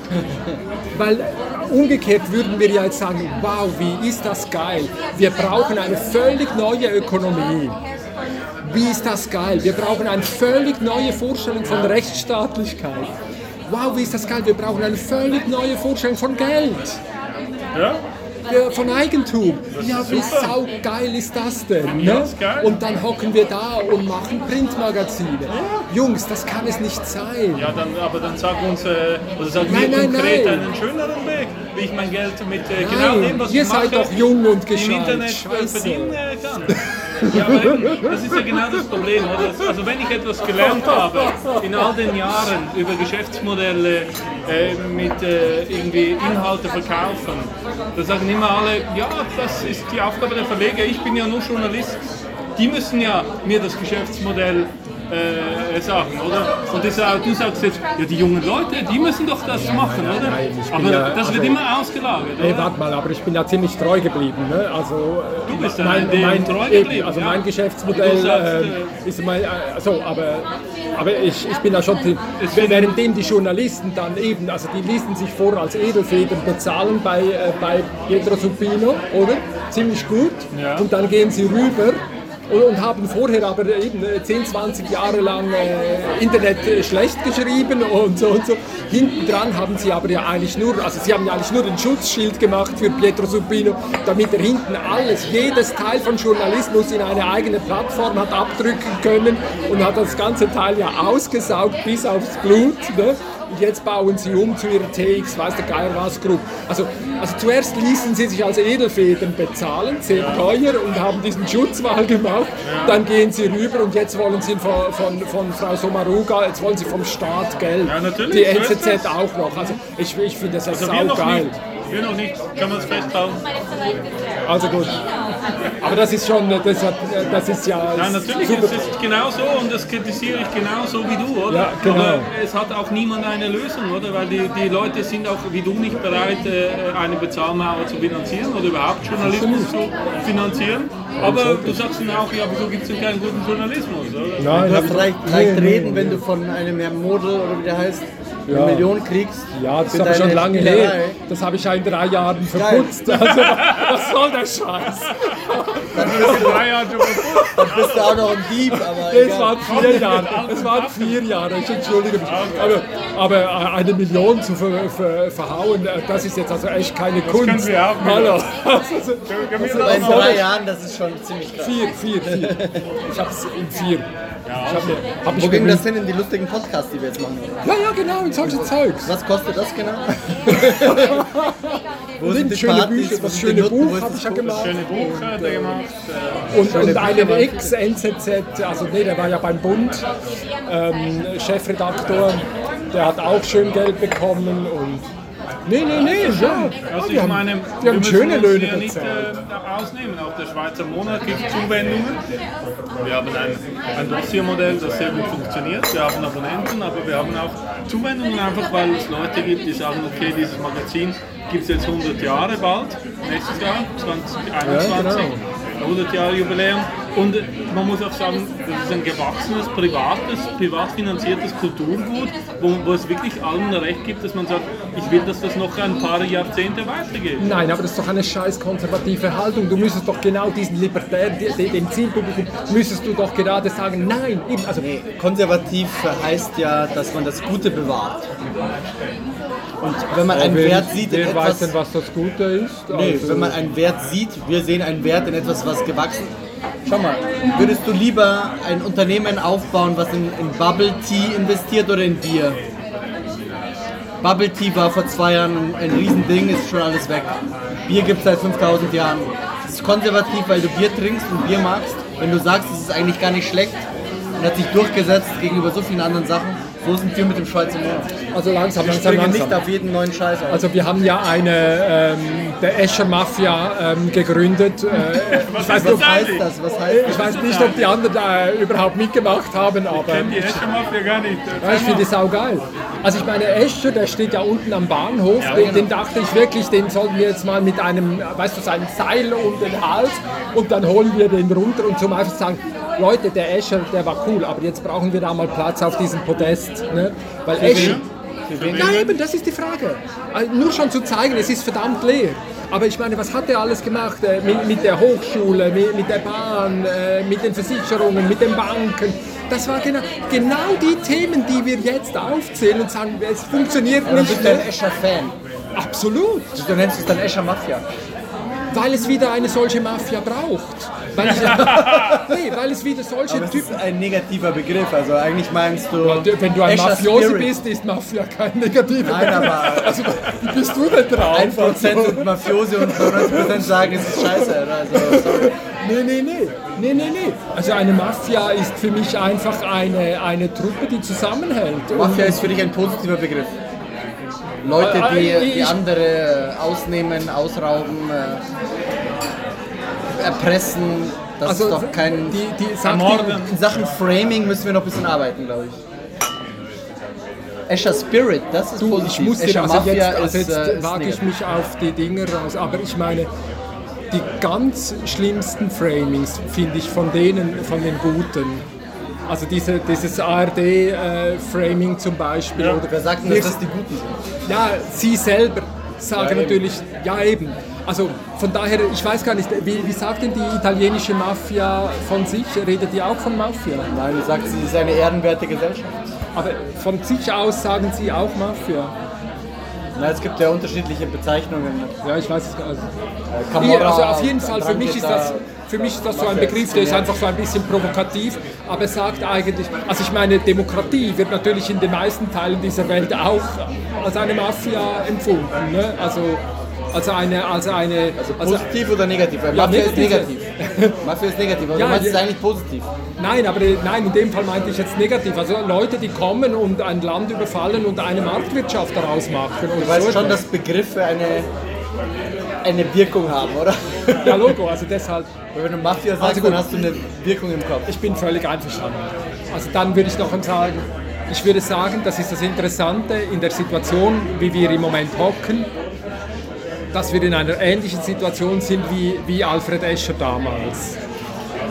Weil umgekehrt würden wir ja jetzt sagen, wow, wie ist das geil. Wir brauchen eine völlig neue Ökonomie. Wie ist das geil. Wir brauchen eine völlig neue Vorstellung von Rechtsstaatlichkeit. Wow, wie ist das geil. Wir brauchen eine völlig neue Vorstellung von Geld. Ja? Ja, von Eigentum. Ja, wie super. sau geil ist das denn? Ja, Ne? Und dann hocken wir da und machen Printmagazine. Jungs, das kann es nicht sein. Ja, dann, aber dann sag uns, äh, oder sag Nein, mir nein, konkret nein. einen schöneren Weg, wie ich mein Geld mit äh, genau Nein, dem, was ihr ich mache, seid doch jung und im gescheit. Internet äh, Scheiße. verdienen äh, kann. Ja, aber eben, das ist ja genau das Problem. Oder? Also wenn ich etwas gelernt habe in all den Jahren über Geschäftsmodelle äh, mit äh, irgendwie Inhalte verkaufen, dann sagen immer alle, ja, das ist die Aufgabe der Verleger, ich bin ja nur Journalist. Die müssen ja mir das Geschäftsmodell äh, sagen, oder? Und das, du sagst jetzt, ja, die jungen Leute, die müssen doch das machen, oder? nein, Aber ja- das wird also- immer ausgelagert, oder? warte mal, aber ich bin ja ziemlich treu geblieben. Ne? Also, äh, Du bist ja mein, mein, treu eben, geblieben, also ja. mein Geschäftsmodell sagst, ähm, äh, ist mein, äh, so, aber, aber ich, ich bin ja schon, die, währenddem die Journalisten dann eben, also die ließen sich vor als Edelfedern bezahlen bei, äh, bei Pietro Supino, oder? Ziemlich gut. Ja. Und dann gehen sie rüber und, haben vorher aber eben äh, 10, 20 Jahre lang äh, Internet äh, schlecht geschrieben und so und so. Hinten dran haben sie aber ja eigentlich nur, also sie haben ja eigentlich nur den Schutzschild gemacht für Pietro Supino, damit er hinten alles, jedes Teil von Journalismus in eine eigene Plattform hat abdrücken können und hat das ganze Teil ja ausgesaugt bis aufs Blut. Ne? Und jetzt bauen sie um zu ihrer TX, weiß der Geier was Group. Also, also zuerst ließen sie sich als Edelfedern bezahlen, sehr teuer, und haben diesen Schutzwall gemacht. Dann gehen sie rüber und jetzt wollen sie von, von, von Frau Somaruga, jetzt wollen sie vom Staat Geld. Ja, natürlich, Die NZZ auch noch. Also ich, ich finde das Also wir sau noch nicht. Wir noch nicht, kann man es festhalten. Also gut. Aber das ist schon, das, hat, das ist ja Nein, natürlich super. ist es genauso und das kritisiere ich genauso wie du, oder? Ja, genau. Aber es hat auch niemand eine Lösung, oder? Weil die, die Leute sind auch wie du nicht bereit, äh, eine Bezahlmauer zu finanzieren oder überhaupt Journalismus zu finanzieren. Aber du sagst ihnen auch, ja, wieso gibt es denn keinen guten Journalismus, oder? Nein, Du hab hast ich- leicht, nee, leicht nee, reden, nee. wenn du von einem Herrn Model oder wie der heißt, eine Ja. Million kriegst. Ja, das ist aber schon lange Spielerei, her. Das habe ich ja in drei Jahren verputzt. Also, was soll der Scheiß? Drei Jahre schon verputzt. Dann bist du auch noch ein Dieb, aber Es waren vier Jahre. Es waren vier Jahre. Ich entschuldige mich. Aber, aber eine Million zu ver, ver, verhauen, äh, das ist jetzt also echt keine Kunst. können wir auch nicht. Hallo. Also, in das drei Jahren, das ist schon ziemlich krass. vier, vier, vier. Ich habe es in vier. Ich habe mir, hab Wo ging das hin in die lustigen Podcasts, die wir jetzt machen? Ja, ja, genau, in solche Zeugs. Was kostet das genau? Wo Und sind die schöne Partys? Bücher, das schöne Buch habe das ich ja gemacht. Schöne Buch hat er gemacht. Äh, Und, und einen. Ex-NZZ, also nee, der war ja beim Bund, ähm, Chefredaktor, der hat auch schön Geld bekommen und. Nee, nee, nee, ja. Also die ich haben, meine, die haben wir schöne müssen uns Löhne hier nicht äh, ausnehmen. Auch der Schweizer Monat gibt Zuwendungen. Wir haben ein, ein Dossiermodell, das sehr gut funktioniert. Wir haben Abonnenten, aber wir haben auch Zuwendungen, einfach weil es Leute gibt, die sagen, okay, dieses Magazin gibt es jetzt 100 Jahre bald, nächstes Jahr, 2021. Ja, genau. 100 Jahre Jubiläum. Und man muss auch sagen, das ist ein gewachsenes, privates, privat finanziertes Kulturgut, wo, wo es wirklich allen recht gibt, dass man sagt, ich will, dass das noch ein paar Jahrzehnte weitergeht. Nein, aber das ist doch eine scheiß konservative Haltung. Du müsstest doch genau diesen Libertären, dem Zielpublikum, müsstest du doch gerade sagen, nein, eben, also Nee, konservativ heißt ja, dass man das Gute bewahrt. Und wenn man einen Wert sieht in wer weiß etwas... denn, was das Gute ist? Nee, Also- wenn man einen Wert sieht, wir sehen einen Wert in etwas, was gewachsen Schau mal, würdest du lieber ein Unternehmen aufbauen, was in, in Bubble Tea investiert oder in Bier? Bubble Tea war vor zwei Jahren ein Riesending, ist schon alles weg. Bier gibt es seit 5000 Jahren. Es ist konservativ, weil du Bier trinkst und Bier magst. Wenn du sagst, es ist eigentlich gar nicht schlecht und hat sich durchgesetzt gegenüber so vielen anderen Sachen, so sind wir mit dem Schweizer Humor. also langsam, Wir langsam, langsam. nicht auf jeden neuen Scheiß auf. Also wir haben ja eine, ähm, der Escher Mafia ähm, gegründet. Äh, ich, weiß ist nicht, was heißt das? Was heißt ich weiß nicht, ob die anderen da überhaupt mitgemacht haben, aber Kennt die Escher Mafia gar nicht. ja, ich finde es saugeil. Also ich meine, Escher, der steht ja unten am Bahnhof, Ja, den, genau. den dachte ich wirklich, den sollten wir jetzt mal mit einem, weißt du, so einem Seil um den Hals und dann holen wir den runter und zum einfach sagen, Leute, der Escher, der war cool, aber jetzt brauchen wir da mal Platz auf diesem Podest. Ne? Weil Escher... Ja, eben, das ist die Frage. Also nur schon zu zeigen, es ist verdammt leer. Aber ich meine, was hat er alles gemacht äh, mit, mit der Hochschule, mit, mit der Bahn, äh, mit den Versicherungen, mit den Banken? Das waren genau, genau die Themen, die wir jetzt aufzählen und sagen, es funktioniert du nicht. bist ein? Escher-Fan. Absolut, Du nennst es dann Escher Mafia. weil es wieder eine solche Mafia braucht. Weil, ich, nee, weil es wieder solche Aber es ist Typen... ein negativer Begriff, also eigentlich meinst du. Wenn du ein Escher Mafiosi Spirit. bist, ist Mafia kein negativer Nein, Begriff. aber- Also, wie bist du denn drauf? 1% sind Mafiosi und 90% sagen, es ist scheiße. Also, sorry. Nee, nee, nee. Nee, nee, nee. Also eine Mafia ist für mich einfach eine, eine Truppe, die zusammenhält. Mafia ist für dich ein positiver Begriff. Leute, die, Äh, die ich- andere ausnehmen, ausrauben, äh, erpressen. Das also ist doch kein. die, die Ermorden. In Sachen Framing müssen wir noch ein bisschen arbeiten, glaube ich. Escher Spirit, das ist Du, positiv. ich muss dir, Escher also Mafia jetzt, also ist, jetzt äh, ist wage ich mich auf die Dinge raus, aber ich meine, die ganz schlimmsten Framings finde ich von denen, von den Guten. Also diese, dieses ARD-Framing zum Beispiel. Oder Wer sagt denn, dass das die Guten sind? Ja, sie selber sagen Ja, natürlich, ja eben. Also von daher, ich weiß gar nicht, wie, wie sagt denn die italienische Mafia von sich? Redet die auch von Mafia? Nein, du sagst, sie ist eine ehrenwerte Gesellschaft. Aber von sich aus sagen sie auch Mafia. Na, es gibt ja unterschiedliche Bezeichnungen. Ja, ich weiß es gar nicht. Äh, Camorra, also auf jeden Fall, für mich ist das, für mich ist das so ein Begriff, der ist einfach so ein bisschen provokativ, aber er sagt eigentlich, also ich meine, Demokratie wird natürlich in den meisten Teilen dieser Welt auch als eine Mafia empfunden. Ne? Also, also eine, also eine, also, Positiv oder negativ? Weil Ja, Mafia ist negativ. Mafia ist negativ, aber Ja, du meinst es eigentlich positiv. nein, aber nein, in dem Fall meinte ich jetzt negativ. Also Leute, die kommen und ein Land überfallen und eine Marktwirtschaft daraus machen. Du weißt so schon, etwas. dass Begriffe eine, eine Wirkung haben, oder? Ja, Logo, also deshalb. Weil wenn du Mafia sagst, Also gut. dann hast du eine Wirkung im Kopf. Ich bin völlig einverstanden. Also dann würde ich noch sagen, ich würde sagen, das ist das Interessante in der Situation, wie wir im Moment hocken, dass wir in einer ähnlichen Situation sind wie, wie Alfred Escher damals.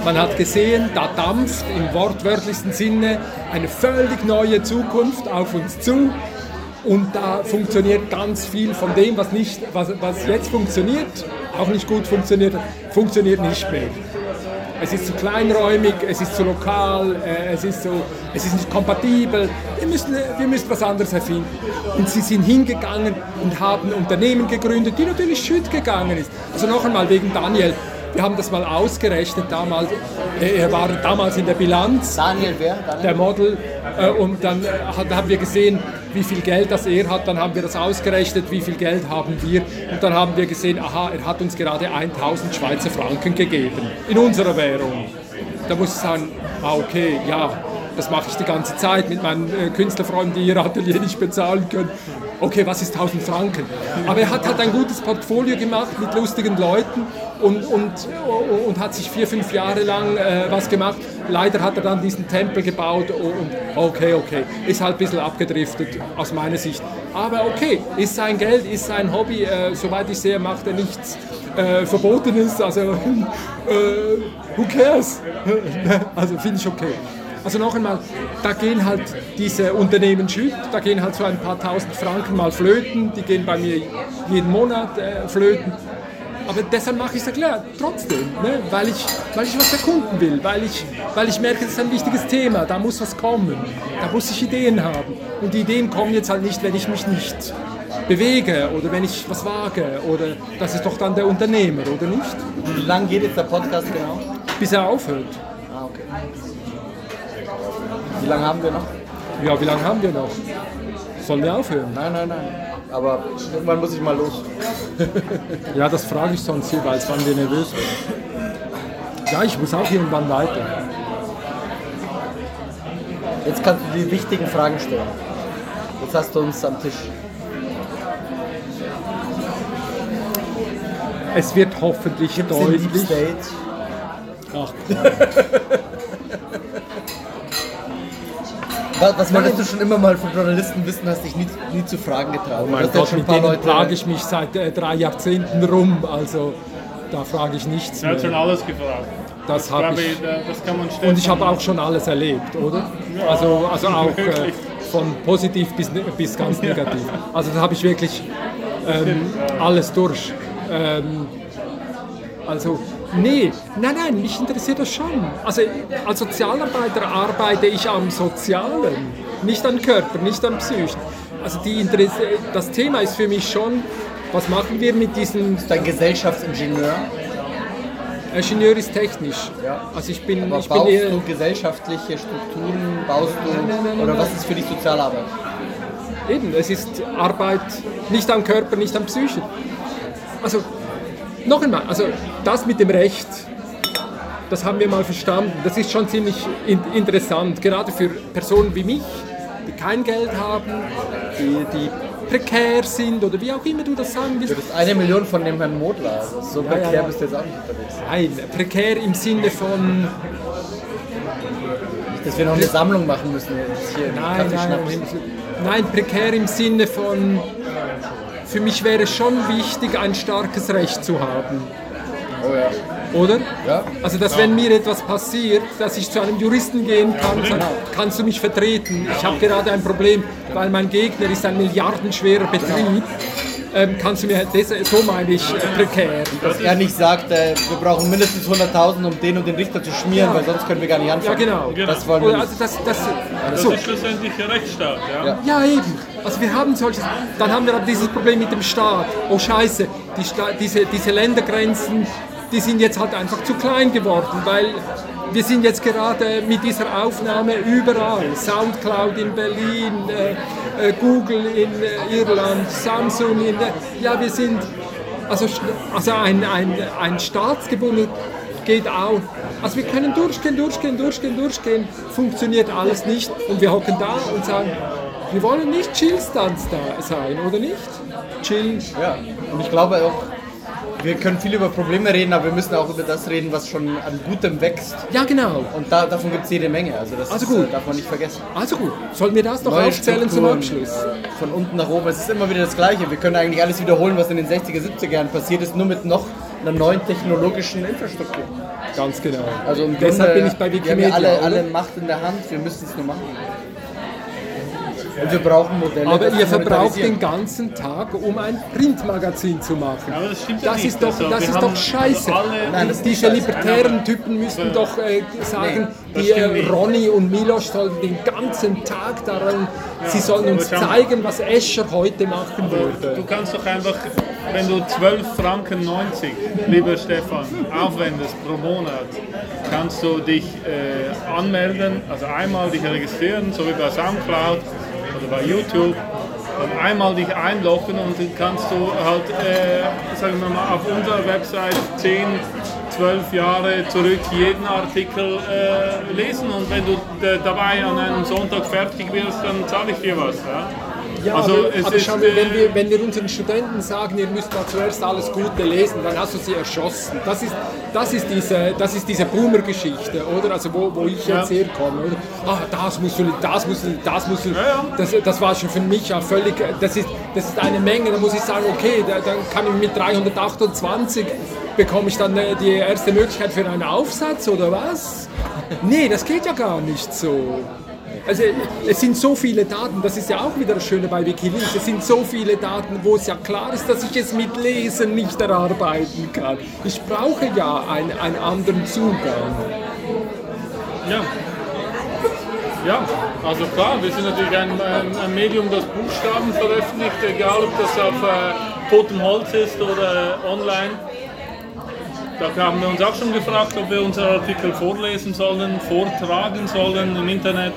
Man hat gesehen, da dampft im wortwörtlichsten Sinne eine völlig neue Zukunft auf uns zu. Und da funktioniert ganz viel von dem, was, nicht, was, was jetzt funktioniert, auch nicht gut funktioniert, funktioniert nicht mehr. Es ist zu kleinräumig, es ist zu lokal, äh, es, ist so, es ist nicht kompatibel. Wir müssen, wir müssen was anderes erfinden. Und sie sind hingegangen und haben Unternehmen gegründet, die natürlich schütt gegangen ist. Also noch einmal wegen Daniel. Wir haben das mal ausgerechnet damals. Äh, er war damals in der Bilanz. Daniel wer? Daniel? Der Model. Äh, und dann haben wir gesehen, wie viel Geld das er hat. Dann haben wir das ausgerechnet, wie viel Geld haben wir. Und dann haben wir gesehen, aha, er hat uns gerade 1000 Schweizer Franken gegeben. In unserer Währung. Da muss ich sagen, ah, okay, ja, das mache ich die ganze Zeit mit meinen äh, Künstlerfreunden, die ihr Atelier nicht bezahlen können. Okay, was ist 1000 Franken? Aber er hat halt ein gutes Portfolio gemacht mit lustigen Leuten und, und, und hat sich vier, fünf Jahre lang äh, was gemacht. Leider hat er dann diesen Tempel gebaut und okay, okay, ist halt ein bisschen abgedriftet aus meiner Sicht. Aber okay, ist sein Geld, ist sein Hobby, äh, soweit ich sehe, macht er nichts äh, Verbotenes, also äh, who cares? also finde ich okay. Also noch einmal, da gehen halt diese Unternehmen schütt, da gehen halt so ein paar tausend Franken mal flöten, die gehen bei mir jeden Monat äh, flöten. Aber deshalb mache ich es ja klar, trotzdem, ne? weil, ich, weil ich was erkunden will, weil ich, weil ich merke, das ist ein wichtiges Thema, da muss was kommen, da muss ich Ideen haben. Und die Ideen kommen jetzt halt nicht, wenn ich mich nicht bewege oder wenn ich was wage oder das ist doch dann der Unternehmer, oder nicht? Wie lange geht jetzt der Podcast genau? Bis er aufhört. Ah, okay. Wie lange haben wir noch? Ja, wie lange haben wir noch? Sollen wir aufhören? Nein, nein, nein. Aber irgendwann muss ich mal los. ja, das frage ich sonst jeweils, wann wir nervös. Ja, ich muss auch irgendwann weiter. Jetzt kannst du die wichtigen Fragen stellen. Jetzt hast du uns am Tisch. Es wird hoffentlich Gibt's deutlich. Ach, was, was wolltest du schon immer mal von Journalisten wissen, hast dich nie, nie zu Fragen getraut? Oh mein Gott, mit denen plage ich mich seit äh, drei Jahrzehnten rum. Also da frage ich nichts Er mehr. hat schon alles gefragt. Das habe ich. da- das kann man Und ich habe auch schon alles erlebt, oder? Also, also auch äh, von positiv bis, ne- bis ganz negativ. Also da habe ich wirklich ähm, alles durch. Ähm, also, nee, nein, nein, mich interessiert das schon. Also als Sozialarbeiter arbeite ich am Sozialen, nicht am Körper, nicht am Psychen. Also die Interesse, das Thema ist für mich schon, was machen wir mit diesen Du bist ein Gesellschaftsingenieur. Ingenieur ist technisch. Ja. Also ich bin, Aber ich bin baust eher, du gesellschaftliche Strukturen? Baust du? Nein, nein, nein, oder was ist für dich Sozialarbeit? Eben, es ist Arbeit nicht am Körper, nicht am Psyche. Also, noch einmal, also das mit dem Recht, das haben wir mal verstanden. Das ist schon ziemlich in interessant, gerade für Personen wie mich, die kein Geld haben, die, die prekär sind oder wie auch immer du das sagen willst. Du bist eine Million von dem Herrn Modler. Also so ja, prekär ja. bist du jetzt auch nicht unterwegs. Nein, prekär im Sinne von, Dass wir noch eine Sammlung machen müssen jetzt hier. nein, nein, Schnaps. nein, prekär im Sinne von, für mich wäre es schon wichtig, ein starkes Recht zu haben. Oh ja. Oder? Ja. Also, dass wenn mir etwas passiert, dass ich zu einem Juristen gehen kann und sagen, kannst du mich vertreten? Ich habe gerade ein Problem, weil mein Gegner ist ein milliardenschwerer Betrieb. Ähm, kannst du mir, das, so meine ich äh, prekär. Dass er nicht sagt, äh, wir brauchen mindestens 100.000, um den und den Richter zu schmieren, weil sonst können wir gar nicht Ja, anfangen. genau. Das wollen wir nicht. also das, das, Das so. ist schlussendlich ein Rechtsstaat. Ja? Ja. Ja, eben. Also wir haben solches. Dann haben wir aber dieses Problem mit dem Staat. Oh Scheiße, die Sta diese, diese Ländergrenzen, die sind jetzt halt einfach zu klein geworden, weil wir sind jetzt gerade mit dieser Aufnahme überall. Soundcloud in Berlin, äh, äh, Google in äh, Irland, Samsung in. Äh, ja, wir sind. Also, also ein, ein, ein Staatsgebunden geht auch. Also wir können durchgehen, durchgehen, durchgehen, durchgehen. Funktioniert alles nicht. Und wir hocken da und sagen, wir wollen nicht Chillstands da sein, oder nicht? Chill. Ja. Und ich glaube auch, wir können viel über Probleme reden, aber wir müssen auch über das reden, was schon an Gutem wächst. Ja, genau. Und da, davon gibt es jede Menge. Also das Also ist, gut. äh, darf man nicht vergessen. Also gut, sollen wir das noch Neue aufzählen zum Strukturen, Abschluss? Von unten nach oben. Es ist immer wieder das Gleiche. Wir können eigentlich alles wiederholen, was in den 60er, 70er Jahren passiert ist, nur mit noch einer neuen technologischen Infrastruktur. Ganz genau. Also im Deshalb Grunde, bin ich bei Wir haben Wikimedia. ja alle, alle Macht in der Hand, wir müssen es nur machen. Und wir brauchen Modelle. Aber ihr verbraucht den ganzen Tag, um ein Printmagazin zu machen. Aber das stimmt ja das nicht. ist doch, Also, das ist doch scheiße. also Nein, nicht Diese libertären Typen müssten doch äh, sagen, das die äh, nicht. Ronny und Milos sollen den ganzen Tag daran, sie sollen uns zeigen, was Escher heute machen Du würde. kannst doch einfach, wenn du 12 Franken 90, lieber Stefan, aufwendest pro Monat, kannst du dich äh, anmelden, also einmal dich registrieren, so wie bei Soundcloud oder bei YouTube, dann einmal dich einloggen und dann kannst du halt, äh, sagen wir mal, auf unserer Website 10, 12 Jahre zurück jeden Artikel äh, lesen und wenn du äh, dabei an einem Sonntag fertig wirst, dann zahle ich dir was. Ja? Ja, Also, aber, aber schau mal, wenn äh, wir, wenn wir unseren Studenten sagen, ihr müsst mal zuerst alles Gute lesen, dann hast du sie erschossen. Das ist, das ist diese, das ist diese Boomer-Geschichte, oder? Also wo, wo ich jetzt Ja. herkomme, oder? Ah, das muss du, das muss du, das muss du. ja. Das, das war schon für mich ja völlig, das ist, das ist eine Menge, da muss ich sagen, okay, da, dann kann ich mit 328 bekomme ich dann äh, die erste Möglichkeit für einen Aufsatz oder was? Nee, das geht ja gar nicht so. Also es sind so viele Daten, das ist ja auch wieder das Schöne bei Wikileaks, es sind so viele Daten, wo es ja klar ist, dass ich es mit Lesen nicht erarbeiten kann. Ich brauche ja ein, einen anderen Zugang. Ja. Ja, also klar, wir sind natürlich ein, ein, Medium, das Buchstaben veröffentlicht, egal ob das auf äh, totem Holz ist oder äh, online. Da haben wir uns auch schon gefragt, ob wir unsere Artikel vorlesen sollen, vortragen sollen im Internet.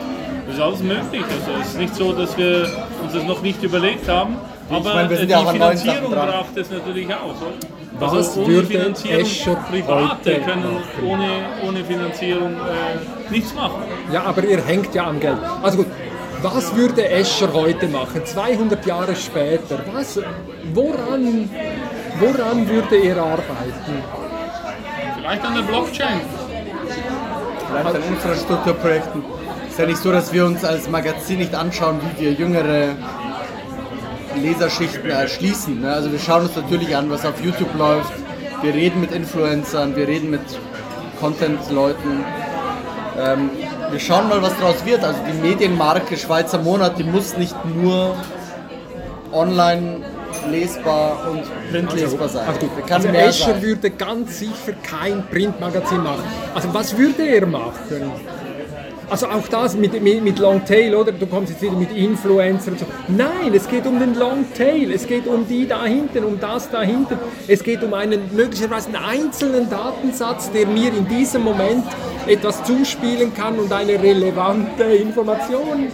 Das ist alles möglich. Also es ist nicht so, dass wir uns das noch nicht überlegt haben. Aber meine, äh, ja die neuen Finanzierung braucht es natürlich auch. Oder? Was also ohne würde Finanzierung, Escher Private können ohne, ohne Finanzierung äh, nichts machen. Ja, aber ihr hängt ja am Geld. Also gut, was würde Escher heute machen, 200 Jahre später? Was, woran, woran würde er arbeiten? Vielleicht an der Blockchain. Vielleicht an Infrastrukturprojekten. Es ist ja nicht so, dass wir uns als Magazin nicht anschauen, wie wir jüngere Leserschichten erschließen. ne? Also wir schauen uns natürlich an, was auf YouTube läuft. Wir reden mit Influencern, wir reden mit Content-Leuten. Ähm, wir schauen mal, was daraus wird. Also die Medienmarke Schweizer Monat, die muss nicht nur online lesbar und printlesbar sein. Also, Die kann also mehr Escher sein. würde ganz sicher kein Printmagazin machen. Also was würde er machen? Also auch das mit, mit, mit Longtail, oder? Du kommst jetzt wieder mit Influencer und so. Nein, es geht um den Longtail. Es geht um die da hinten, um das da hinten. Es geht um einen möglicherweise einen einzelnen Datensatz, der mir in diesem Moment etwas zuspielen kann und eine relevante Information.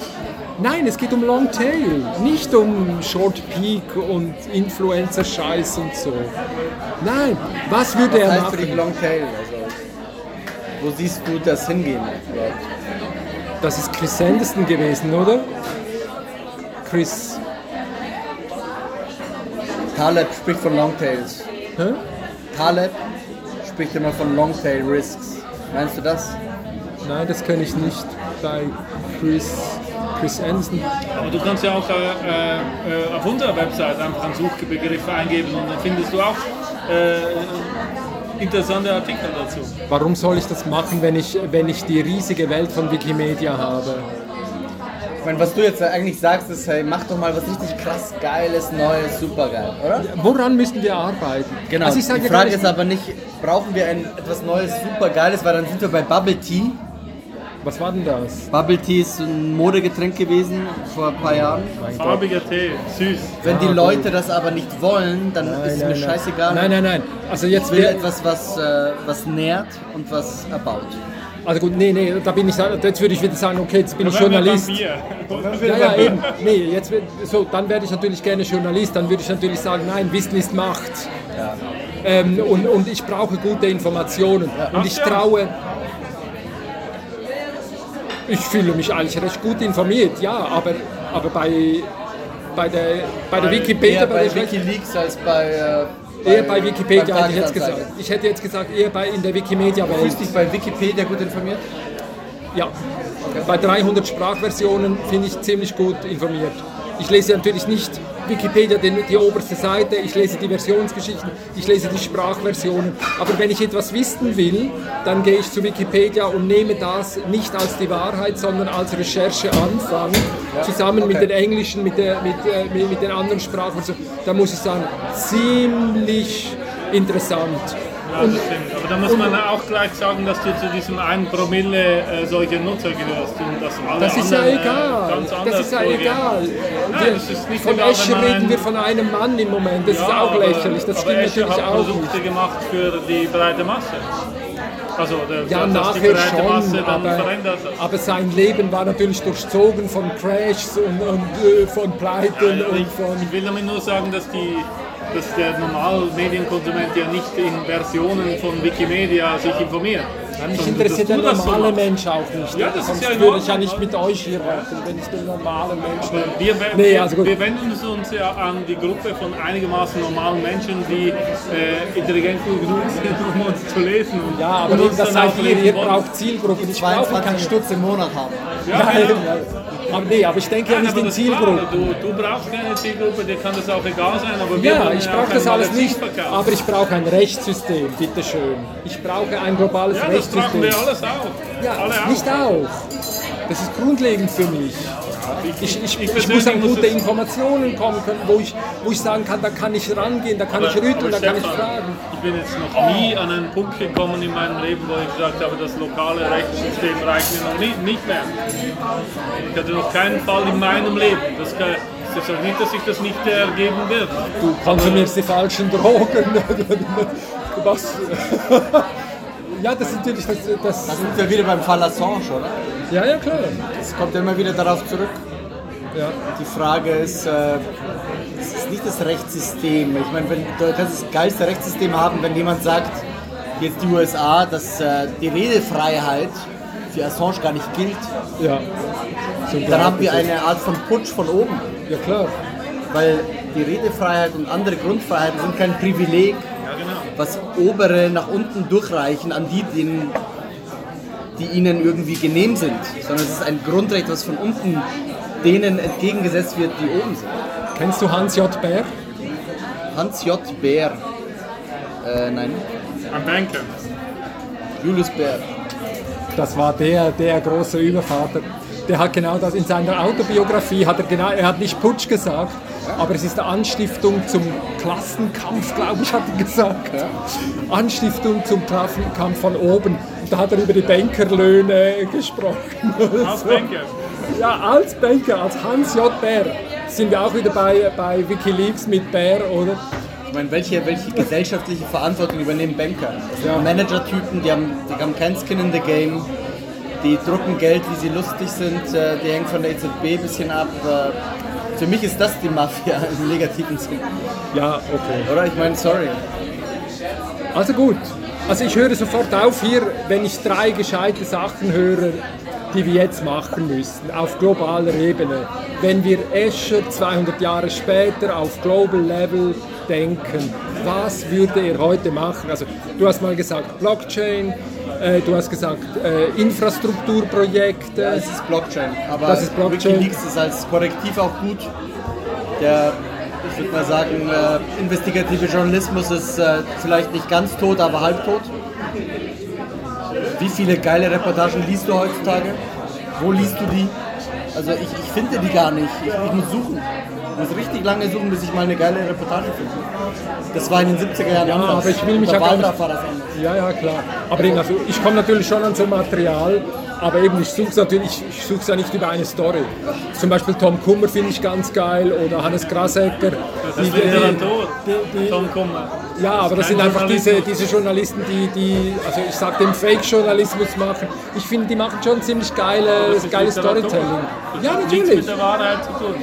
Nein, es geht um Longtail, nicht um Short Peak und Influencer-Scheiß und so. Nein, was würde Was er heißt für dich machen? Longtail? Also, wo siehst du das hingehen? überhaupt? Das ist Chris Sanderson gewesen, oder? Chris. Taleb spricht von Longtails. Hä? Taleb spricht immer von Longtail Risks. Meinst du das? Nein, das kenne ich nicht bei Chris, Chris Anderson. Aber du kannst ja auch äh, äh, auf unserer Website einfach einen Suchbegriff eingeben und dann findest du auch äh, interessante Artikel dazu. Warum soll ich das machen, wenn ich, wenn ich die riesige Welt von Wikimedia habe? Ich meine, was du jetzt eigentlich sagst, ist, hey, mach doch mal was richtig krass Geiles, Neues, super geil, oder? Woran müssen wir arbeiten? Genau. Also ich sage die Frage ist aber nicht, brauchen wir ein etwas Neues, super Geiles, weil dann sind wir bei Bubble Tea. Was war denn das? Bubble Tea ist ein Modegetränk gewesen vor ein paar Jahren. Farbiger Tee, süß. Wenn die Ah, Leute das aber nicht wollen, dann ist es mir scheißegal. Nein, nein, nein. Also jetzt Ich will wir, etwas, was, äh, was nährt und was erbaut. also gut, nee, nee, da bin ich, jetzt würde ich wieder sagen, okay, jetzt bin ich Journalist. Ja, ja, eben. Nee, jetzt, wird- so, dann werde ich natürlich gerne Journalist. Dann würde ich natürlich sagen, nein, Wissen ist Macht. Ähm, und, und ich brauche gute Informationen. Und ich ja. traue. Ich fühle mich eigentlich recht gut informiert, ja, aber, aber bei, bei der, bei der Wikipedia, Eher bei der Wikileaks als bei. Äh, eher bei Wikipedia hätte ich jetzt gesagt. Ich hätte jetzt gesagt, eher bei, in der Wikimedia-Welt. Fühlst dich bei Wikipedia gut informiert? Ja, bei 300 Sprachversionen finde ich ziemlich gut informiert. Ich lese natürlich nicht Wikipedia den, die oberste Seite, ich lese die Versionsgeschichten, ich lese die Sprachversionen. Aber wenn ich etwas wissen will, dann gehe ich zu Wikipedia und nehme das nicht als die Wahrheit, sondern als Rechercheanfang, zusammen mit den englischen, mit, der, mit, äh, mit, den anderen Sprachen. Da muss ich sagen, ziemlich interessant. Ja, das stimmt. Da muss man auch gleich sagen, dass du zu diesem 1 Promille äh, solche Nutzer gehörst und dass alle Das ist ja anderen, äh, egal. ganz anders Das ist ja vorgehen. egal. Nein, Wir, das ist nicht von man reden wir von einem Mann im Moment. Das ist Ja, auch aber- lächerlich. Das stimmt Escher natürlich hat auch Produkte nicht. gemacht für die breite Masse. Also, der, Ja, nachher breite Masse schon, dann aber, verändert. aber sein Leben war natürlich durchzogen von Crashs und, und äh, von Pleiten Ja, und ich, von... ich will damit nur sagen, dass, die, dass der normale Medienkonsument ja nicht in Versionen von Wikimedia sich informiert. Mich Sondern interessiert der so normale machst. Mensch auch nicht. Ja, das ist Sonst ja in würde ich ja nicht mit euch hier reden, wenn ich den normalen Menschen... Wir, we- Nee, wir, also wir wenden uns ja an die Gruppe von einigermaßen normalen Menschen, die äh, intelligent genug sind, um uns zu lesen. Und, Ja, aber und das seid auch ihr, ihr braucht Zielgruppen. Ich brauche 22 keine... Stutz im Monat haben. Ja, Ja, ja. Aber nee, aber ich denke ja nicht in Zielgruppen. du, du brauchst keine Zielgruppe, dir kann das auch egal sein, aber wir Ja, ich ja brauche auch das alles nicht, aber ich brauche ein Rechtssystem, bitteschön. Ich brauche ein globales ja, das brauchen Rechtssystem. wir alles auch. Ja, Alle auch. nicht auch. Das ist grundlegend für mich. Ich, ich, ich, muss persönlich an muss gute Informationen kommen können, wo ich, wo ich sagen kann, da kann ich rangehen, da kann ich rütteln, da kann ich fragen. Ich bin jetzt noch nie an einen Punkt gekommen in meinem Leben, wo ich gesagt habe, das lokale Rechtssystem reicht mir noch nie, nicht mehr. Ich hatte noch keinen Fall in meinem Leben. Das, kann, das heißt nicht, dass sich das nicht ergeben wird. Du konsumierst die falschen Drogen. Was? Ja, das ist natürlich das, Da das. sind wir wieder beim Fall Assange, oder? Ja, ja, klar. Es kommt immer wieder darauf zurück. Ja. Die Frage ist, äh, es ist nicht das Rechtssystem. Ich meine, wenn, du kannst das geilste Rechtssystem haben, wenn jemand sagt, jetzt die USA, dass äh, die Redefreiheit für Assange gar nicht gilt. ja. So Dann haben wir eine Art von Putsch von oben. Ja, klar. Weil die Redefreiheit und andere Grundfreiheiten sind kein Privileg, Ja, genau. was obere nach unten durchreichen an die, denen, die ihnen irgendwie genehm sind, sondern es ist ein Grundrecht, was von unten denen entgegengesetzt wird, die oben sind. Kennst du Hans J. Bär? Hans J. Bär. Äh, nein, Ein Banker. Julius Bär. Das war der, der große Übervater. Der hat genau das in seiner Autobiografie hat er genau, er hat nicht Putsch gesagt, aber es ist eine Anstiftung zum Klassenkampf, glaube ich, hat er gesagt. Anstiftung zum Klassenkampf von oben. Und da hat er über die Bankerlöhne gesprochen. Als So. Banker. Ja, als Banker, als Hans J. Bär. Sind wir auch wieder bei, bei Wikileaks mit Bär, oder? Ich meine, welche, welche gesellschaftliche Verantwortung übernehmen Banker? Das sind Ja. Manager-Typen, die haben, die haben kein Skin in the Game. Die drucken Geld, wie sie lustig sind. äh, Die hängen von der EZB ein bisschen ab. Äh, Für mich ist das die Mafia im negativen Sinn. Ja, okay. Oder? Ich meine, sorry. Also gut. Also ich höre sofort auf hier, wenn ich drei gescheite Sachen höre, die wir jetzt machen müssen, auf globaler Ebene. Wenn wir Escher 200 Jahre später auf Global Level denken, was würde er heute machen? Also du hast mal gesagt Blockchain, äh, du hast gesagt äh, Infrastrukturprojekte. Es ist Blockchain. Aber Das ist Blockchain. Wikileaks ist als Korrektiv auch gut. Der, ich würde mal sagen, äh, investigative Journalismus ist äh, vielleicht nicht ganz tot, aber halbtot. Wie viele geile Reportagen liest du heutzutage? Wo liest du die? Also ich, ich finde die gar nicht. Ich, ich muss suchen. Ich muss richtig lange suchen, bis ich mal eine geile Reportage finde. Das war in den 70er Jahren Ja, anders. aber ich will mich ja gar nicht-. Ja, ja, klar. Aber also ich komme natürlich schon an so Material, aber eben ich suche es natürlich, ich suche es ja nicht über eine Story. Zum Beispiel Tom Kummer finde ich ganz geil oder Hannes Grasecker. Das ist Literatur. Tom Kummer. ja, aber das sind einfach diese, diese Journalisten, die, die also ich sag den Fake-Journalismus machen. Ich finde, die machen schon ziemlich geile, geiles. Storytelling. Ja, hat nichts natürlich. mit der Wahrheit zu tun.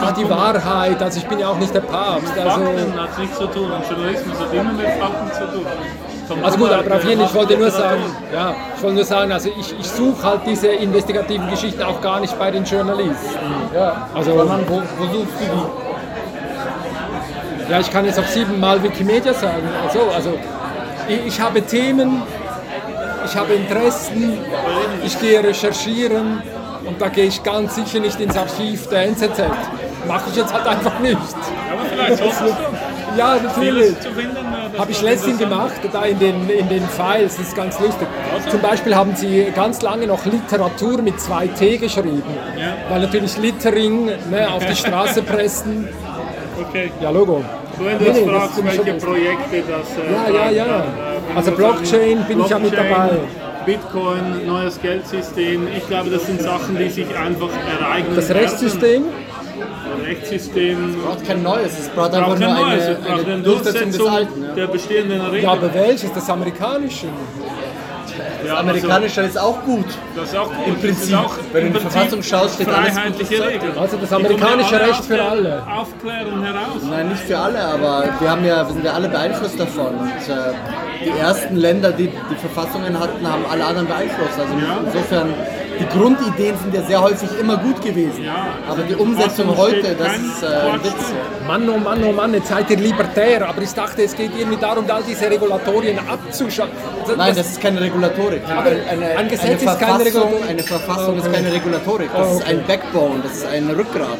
Ja, die Wahrheit, also ich bin ja auch nicht der Papst. Also, Fakten hat nichts zu tun. Und Journalismus hat immer mit Fakten zu tun. Also gut, aber auf jeden Fall, ich wollte nur sagen, ja, ich wollte nur sagen, also ich, ich suche halt diese investigativen Geschichten auch gar nicht bei den Journalisten. Ja, also, Sondern wo, wo suchst du die? ja, ich kann jetzt auch siebenmal Wikimedia sagen. Also, also ich, ich habe Themen, ich habe Interessen, ich gehe recherchieren und da gehe ich ganz sicher nicht ins Archiv der NZZ. mache ich jetzt halt einfach nicht. Aber vielleicht solltest du. Ja, natürlich. Vieles zu finden. Habe ich letztens gemacht, da in den, in den Files, das ist ganz lustig. Zum Beispiel haben sie ganz lange noch Literatur mit zwei T geschrieben, weil natürlich Littering ne, auf die Straße pressen. Okay. Ja, Logo. Wenn du Nee, nee, fragst, welche. Projekte das. äh, Ja, ja, ja. äh, Also Blockchain bin ich ja mit Blockchain, dabei. Bitcoin, neues Geldsystem. Ich glaube, das sind Sachen, die sich einfach ereignen. Das werden. Rechtssystem, Rechtssystem. braucht kein neues, es braucht einfach nur kein neues, eine, es eine eine Durchsetzung des Alten. Ja. der bestehenden Regeln. ja, aber welches? Das amerikanische. Ja, also, Amerikanischer ist auch gut. das ist auch gut. Im Das Prinzip, auch wenn du in die Verfassung schaust, steht alles freiheitliche gut. Regeln. Also das amerikanische Recht für alle. Aufklärung heraus. Nein, nicht für alle, aber wir, haben ja, wir sind ja alle beeinflusst davon. Und, äh, die ersten Länder, die die Verfassungen hatten, haben alle anderen beeinflusst. Also Ja. insofern, die Grundideen sind ja sehr häufig immer gut gewesen. Aber die Umsetzung Verfassung heute, das ist äh, ein Witz. Mann, oh Mann, oh Mann, jetzt seid ihr libertär, aber ich dachte, es geht irgendwie darum, all diese Regulatorien abzuschaffen. Nein, das ist keine Regulatorik. Aber eine, ein Gesetz eine ist keine Verfassung, Regulatorik. Eine Verfassung ist keine Regulatorik. Das Oh, ist ein Backbone, das ist ein Rückgrat.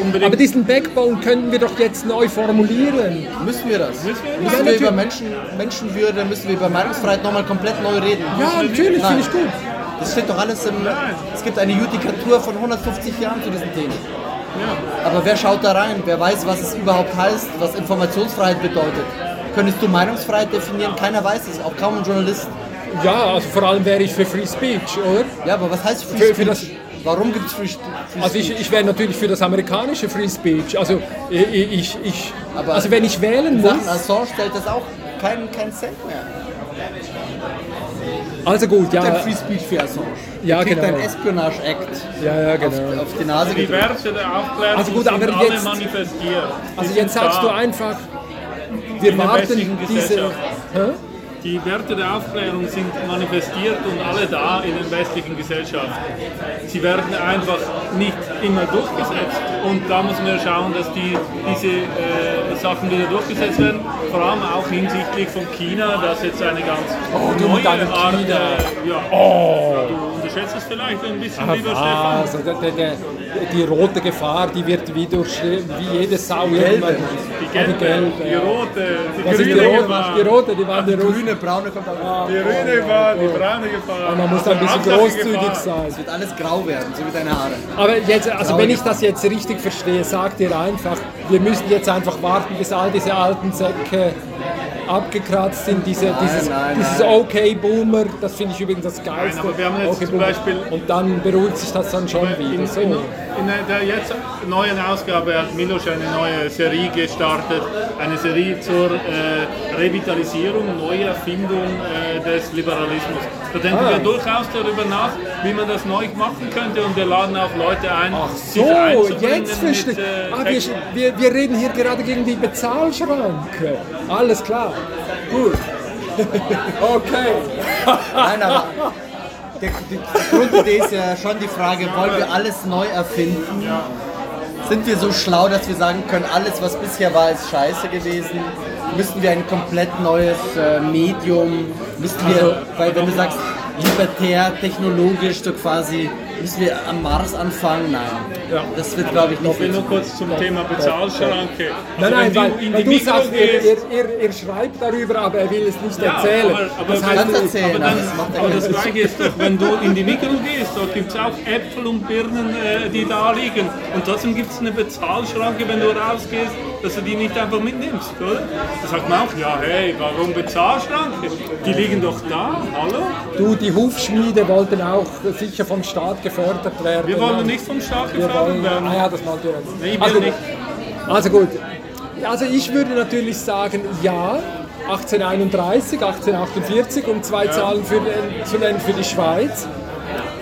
Unbedingt Aber diesen Backbone könnten wir doch jetzt neu formulieren. Müssen wir das? Müssen wir Müssen wir über Menschen, Menschenwürde, müssen wir über Meinungsfreiheit nochmal komplett neu reden? Ja, natürlich, finde ich gut. Das steht doch alles im. Es gibt eine Judikatur von 150 Jahren zu diesen Themen. Ja. Aber wer schaut da rein? Wer weiß, was es überhaupt heißt, was Informationsfreiheit bedeutet? Könntest du Meinungsfreiheit definieren? Keiner weiß es, auch kaum ein Journalist. Ja, also vor allem wäre ich für Free Speech, oder? Ja, aber was heißt Free Für- Speech? für das- Warum gibt es Free, Sp- Free Also ich, Speech? ich wäre natürlich für das amerikanische Free Speech. Also ich, ich, ich also wenn ich wählen muss, Assange stellt das auch keinen keinen Cent mehr. Also gut, ja, Free Speech für Assange. Ja, genau. ein Espionage Act ja, ja, auf, genau. auf die Nase Die gedrückt. Werte der Aufklärung Also gut, sind aber alle jetzt- manifestiert. Also jetzt sagst du einfach, wir warten diese. Hä? Die Werte der Aufklärung sind manifestiert und alle da in den westlichen Gesellschaften. Sie werden einfach nicht immer durchgesetzt. Und da müssen wir schauen, dass die, diese äh, Sachen wieder durchgesetzt werden. Vor allem auch hinsichtlich von China, das jetzt eine ganz Oh, neue Art. China. Äh, ja, Du unterschätzt es vielleicht ein bisschen, Ah, lieber Stefan. also der, der, der, die rote Gefahr, die wird wie, durch, wie jede Sau. Die gelbe, die gelbe. die rote, die grüne rote? Gefahr. Die rote, die waren die rote. Grüne, braune kommt auch. Die grüne Gefahr, die braune Gefahr. Und man muss da ein bisschen Hauptsache großzügig Gefahr. sein. Es wird alles grau werden, so wie deine Haare. Aber jetzt, also wenn ich das jetzt richtig verstehe, sagt ihr einfach, wir müssen jetzt einfach warten, bis all diese alten Säcke abgekratzt sind, diese, dieses, nein, dieses nein. Okay-Boomer, das finde ich übrigens das Geilste. aber wir haben jetzt zum Boomer. Beispiel- Und dann beruhigt sich das dann schon In, wieder. So. in, in der jetzt neuen Ausgabe hat Milos eine neue Serie gestartet, eine Serie zur äh, Revitalisierung, Neuerfindung äh, des Liberalismus. Da denken Ah. wir durchaus darüber nach, wie man das neu machen könnte und wir laden auch Leute ein, Ach so, jetzt verstehe mit, äh, ah, wir, wir, wir reden hier gerade gegen die Bezahlschranke. Alles klar. Gut. Okay. Nein, aber die, die, Grundidee ist ja schon die Frage, wollen wir alles neu erfinden? Sind wir so schlau, dass wir sagen können, alles was bisher war, ist scheiße gewesen? Müssten wir ein komplett neues äh, Medium, müssten wir, Also, weil wenn du sagst, libertär, technologisch, so quasi, müssen wir am Mars anfangen? Nein. Ja. Das wird, glaube ich, nicht Ich will nur kurz zum Thema Bezahlschranke. Nein, Also nein, wenn weil, du in weil die du Mikro sagst, ihr, ihr, ihr schreibt darüber, aber er will es nicht Ja, erzählen. aber- aber das heißt, erzählen, Aber, aber dann, das aber das. Gleiche ist doch, wenn du in die Mikro gehst, da gibt es auch Äpfel und Birnen, äh, die da liegen. Und trotzdem gibt es eine Bezahlschranke, wenn du rausgehst, dass du die nicht einfach mitnimmst, oder? Da sagt man auch, ja, hey, warum Bezahlschranke? Die liegen doch da, hallo? du, die Hufschmiede wollten auch sicher vom Staat gefördert werden. Wir wollen nicht vom Staat gefördert wollen, werden. ah ja, das wollt ihr jetzt. Nee, ich also, nicht. Also gut. Also ich würde natürlich sagen, ja, 1831, 1848, um zwei Zahlen für zu nennen für die Schweiz.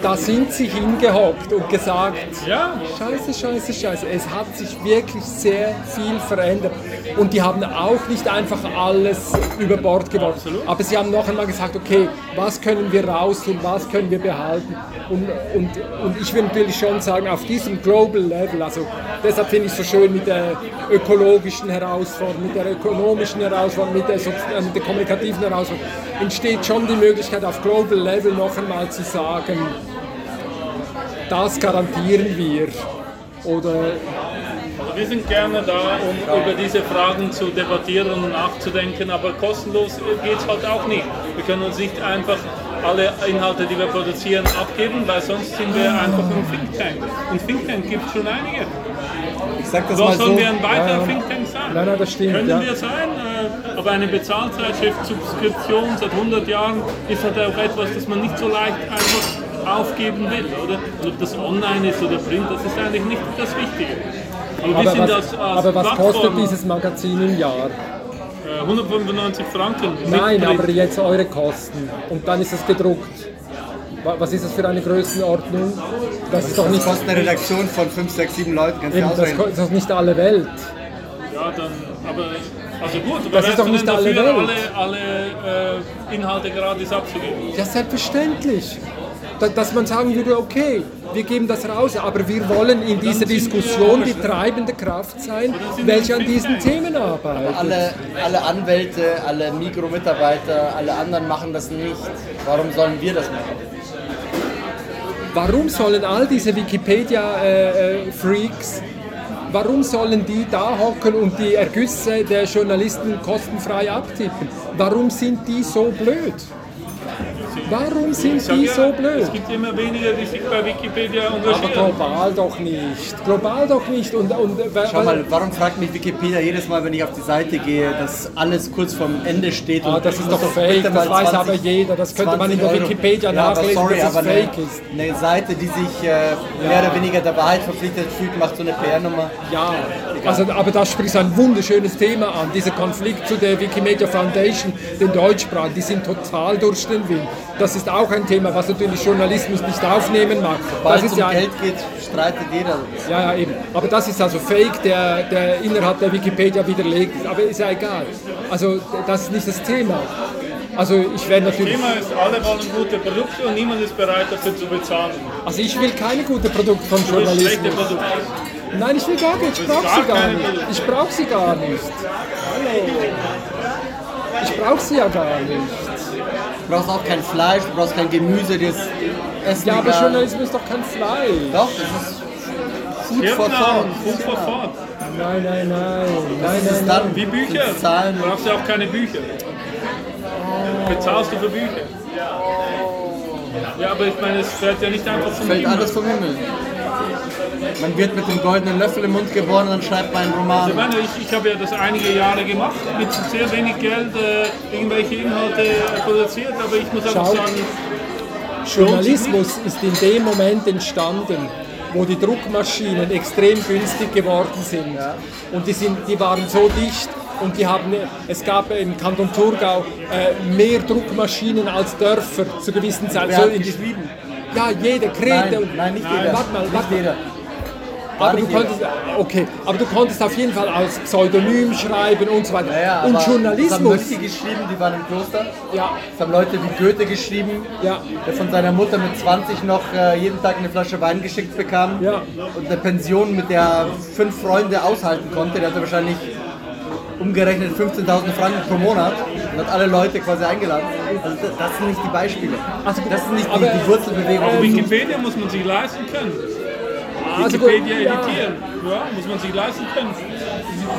Da sind sie hingehockt und gesagt, Ja, Scheiße, scheiße, scheiße. Es hat sich wirklich sehr viel verändert. Und die haben auch nicht einfach alles über Bord geworfen. Absolut. Aber sie haben noch einmal gesagt, okay, was können wir raustun, was können wir behalten. Und, und, und ich will natürlich schon sagen, auf diesem Global Level, also deshalb finde ich es so schön mit der ökologischen Herausforderung, mit der ökonomischen Herausforderung, mit der, äh, mit der kommunikativen Herausforderung, entsteht schon die Möglichkeit auf Global Level noch einmal zu sagen, das garantieren wir. Oder Also wir sind gerne da, um über diese Fragen zu debattieren und nachzudenken, aber kostenlos geht es halt auch nicht. Wir können uns nicht einfach alle Inhalte, die wir produzieren, abgeben, weil sonst sind wir einfach ein Think Tank. Und Think Tank gibt es schon einige. Ich sag das Warum mal sollen so. wir ein weiterer Ja. Think Tank sein? Nein, nein, das stimmt, Können ja. wir sein, äh, aber eine Bezahlzeitschrift, Subskription seit 100 Jahren ist halt auch etwas, das man nicht so leicht einfach aufgeben will, oder? Und ob das online ist oder print, das ist eigentlich nicht das Wichtige. Aber, wir aber sind was, als, als aber was kostet dieses Magazin im Jahr? äh, 195 Franken. mit Nein, aber jetzt eure Kosten. Und dann ist es gedruckt. Wa- Was ist das für eine Größenordnung? Das ist doch Das nicht, kostet eine Redaktion von 5, 6, 7 Leuten, kannst eben, das ist doch nicht alle Welt. Ja, dann, aber, also gut, aber Das ist doch nicht alle dafür, Welt. alle, alle äh, Inhalte gratis abzugeben? Ja, selbstverständlich. Da, dass man sagen würde, okay, wir geben das raus, aber wir wollen in dieser Diskussion die treibende Kraft sein, welche an diesen. Themen arbeitet. Alle, alle Anwälte, alle Mikromitarbeiter, alle anderen machen das nicht. Warum sollen wir das machen? Warum sollen all diese Wikipedia-Freaks, warum sollen die da hocken und die Ergüsse der Journalisten kostenfrei abtippen? Warum sind die so blöd? Warum sind die ja, so blöd? Es gibt immer weniger, die sich bei Wikipedia Aber engagieren. global doch nicht. Global doch nicht. Und, und, weil- Schau mal, warum fragt mich Wikipedia jedes Mal, wenn ich auf die Seite gehe, dass alles kurz vorm Ende steht? Ah, das ist doch fake, das weiß aber jeder. Das könnte man in der 20. Wikipedia ja, aber nachlesen, sorry, dass es aber fake eine, ist. Eine Seite, die sich äh, mehr oder weniger der Wahrheit verpflichtet fühlt, macht so eine PR-Nummer. Ja, also, aber da sprichst du ein wunderschönes Thema an. Dieser Konflikt zu der Wikimedia Foundation, den Deutschsprachigen, die sind total durch den Wind. Das ist auch ein Thema, was natürlich Journalismus nicht aufnehmen mag. Das Sobald es um ja Geld geht, streitet jeder. ja, ja, eben. Aber das ist also Fake, der, der innerhalb der Wikipedia widerlegt ist. Aber ist ja egal. Also das ist nicht das Thema. Also ich werde natürlich... Thema ist, alle wollen gute Produkte und niemand ist bereit dafür zu bezahlen. Also ich will keine gute Produkte von. Produkte. Nein, ich will gar nicht. Ich brauche sie gar nicht. Ich brauche sie gar nicht. Hallo. Ich brauche sie ja gar nicht. Du brauchst auch kein Fleisch, du brauchst kein Gemüse, das Essen Ja, aber. Journalismus ist doch kein Fleisch. Doch, das ist Food for Thought. Food for Thought. Nein, nein, nein. Nein, Das ist nein, dann. Wie Bücher. Zahlen. Du brauchst ja auch keine Bücher. Bezahlst du für Bücher? Ja, aber ich meine, es fällt ja nicht einfach vom Fällt Himmel. alles vom Himmel. Man wird mit dem goldenen Löffel im Mund geboren und dann schreibt man einen Ich, Roman. meine, ich, ich habe ja das einige Jahre gemacht, mit sehr wenig Geld äh, irgendwelche Inhalte produziert, aber ich muss einfach Schau. sagen, Journalismus ist in dem Moment entstanden, wo die Druckmaschinen extrem günstig geworden sind. Und die, sind, die waren so dicht und die haben, es gab im Kanton Thurgau äh, mehr Druckmaschinen als Dörfer zu gewissen Zeiten. So in? Ja, jede, Krete. Nein, nein, nicht jeder. Warte mal, nicht warte mal. jeder. Aber du konntest, okay, aber du konntest auf jeden Fall als Pseudonym schreiben und so weiter. Naja, und aber Das haben Journalismus, Mönche geschrieben, die waren im Kloster. ja, Das haben Leute wie Goethe geschrieben, ja, der von seiner Mutter mit 20 noch äh, jeden Tag eine Flasche Wein geschickt bekam. Ja. Und eine Pension, mit der er fünf Freunde aushalten konnte. Der hatte wahrscheinlich umgerechnet 15.000 Franken pro Monat und hat alle Leute quasi eingeladen. Also das, das sind nicht die Beispiele. Also, das ist nicht die, aber, die Wurzelbewegung. auf Wikipedia muss man sich leisten können. also gut, Wikipedia ja. editieren, ja, muss man sich leisten können.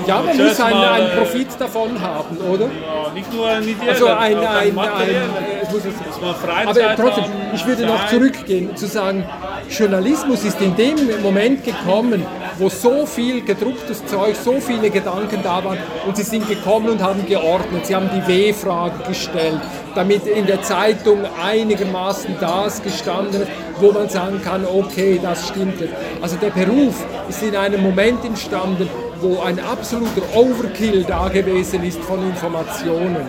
Ja, man muss einen, einen äh, Profit davon haben, oder? Ja, nicht nur ein ideeller, Also ein, auch ein, ein, materieller. äh, es muss jetzt- Muss man Freizeit aber trotzdem, haben, ich würde noch zurückgehen, zu sagen, Journalismus ist in dem Moment gekommen, wo so viel gedrucktes Zeug, so viele Gedanken da waren und sie sind gekommen und haben geordnet, sie haben die W-Frage gestellt, damit in der Zeitung einigermaßen das gestanden ist, wo man sagen kann, okay, das stimmt. Also der Beruf ist in einem Moment entstanden, wo ein absoluter Overkill da gewesen ist von Informationen.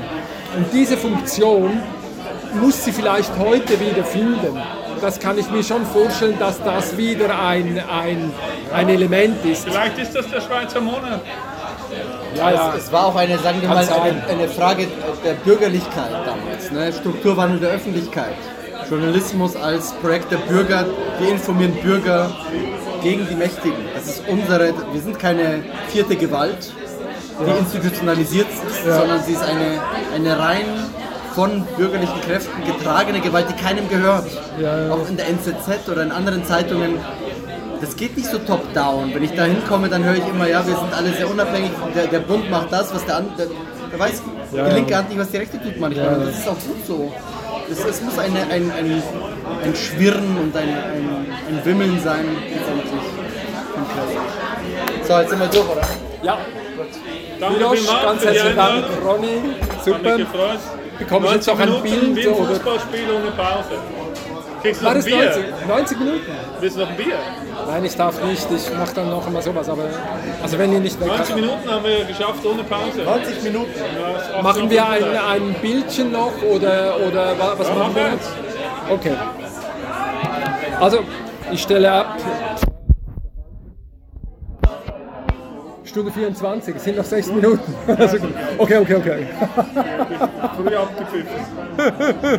Und diese Funktion muss sie vielleicht heute wieder finden. Das kann ich mir schon vorstellen, dass das wieder ein, ein, ein Element ist. Vielleicht ist das der Schweizer Monat. Ja, ja. Es war auch eine, sagen wir mal, eine, eine Frage der Bürgerlichkeit damals. Ne? Strukturwandel der Öffentlichkeit. Journalismus als Projekt der Bürger, wir informieren Bürger gegen die Mächtigen. Das ist unsere, wir sind keine vierte Gewalt, die institutionalisiert ist, sondern sie ist eine, eine rein von bürgerlichen Kräften getragene Gewalt, die keinem gehört. Auch in der NZZ oder in anderen Zeitungen das geht nicht so top-down. Wenn ich da hinkomme, dann höre ich immer, ja, wir sind alle sehr unabhängig, der, der Bund macht das, was der andere, der, weiß Ja, die ja. linke Hand nicht, was die rechte tut manchmal. Ja, Und ja. das ist auch gut so. Es, es muss eine, ein, ein, ein Schwirren und ein, ein, ein Wimmeln sein. So, jetzt sind wir durch, oder? Ja, Danke Milos, ganz herzlichen Dank. Ronny. Hat Super. Bekomme ich jetzt 90 noch ein Bild wie ein Fußballspiel ohne Pause. Kriegst du War noch ein das Bier? 90, 90 Minuten? Willst du noch ein Bier? Nein, ich darf nicht. Ich mache dann noch einmal sowas. Aber also wenn ihr nicht weg 90 Minuten haben wir geschafft ohne Pause. 90 Minuten. Ja, auch Machen wir ein, ein Bildchen noch oder, oder wa- was Ja, machen wir jetzt? Okay. Also, ich stelle ab. Stunde 24, es sind noch 6 Minuten. Also. Okay, okay, okay. Früh abgepfiffen.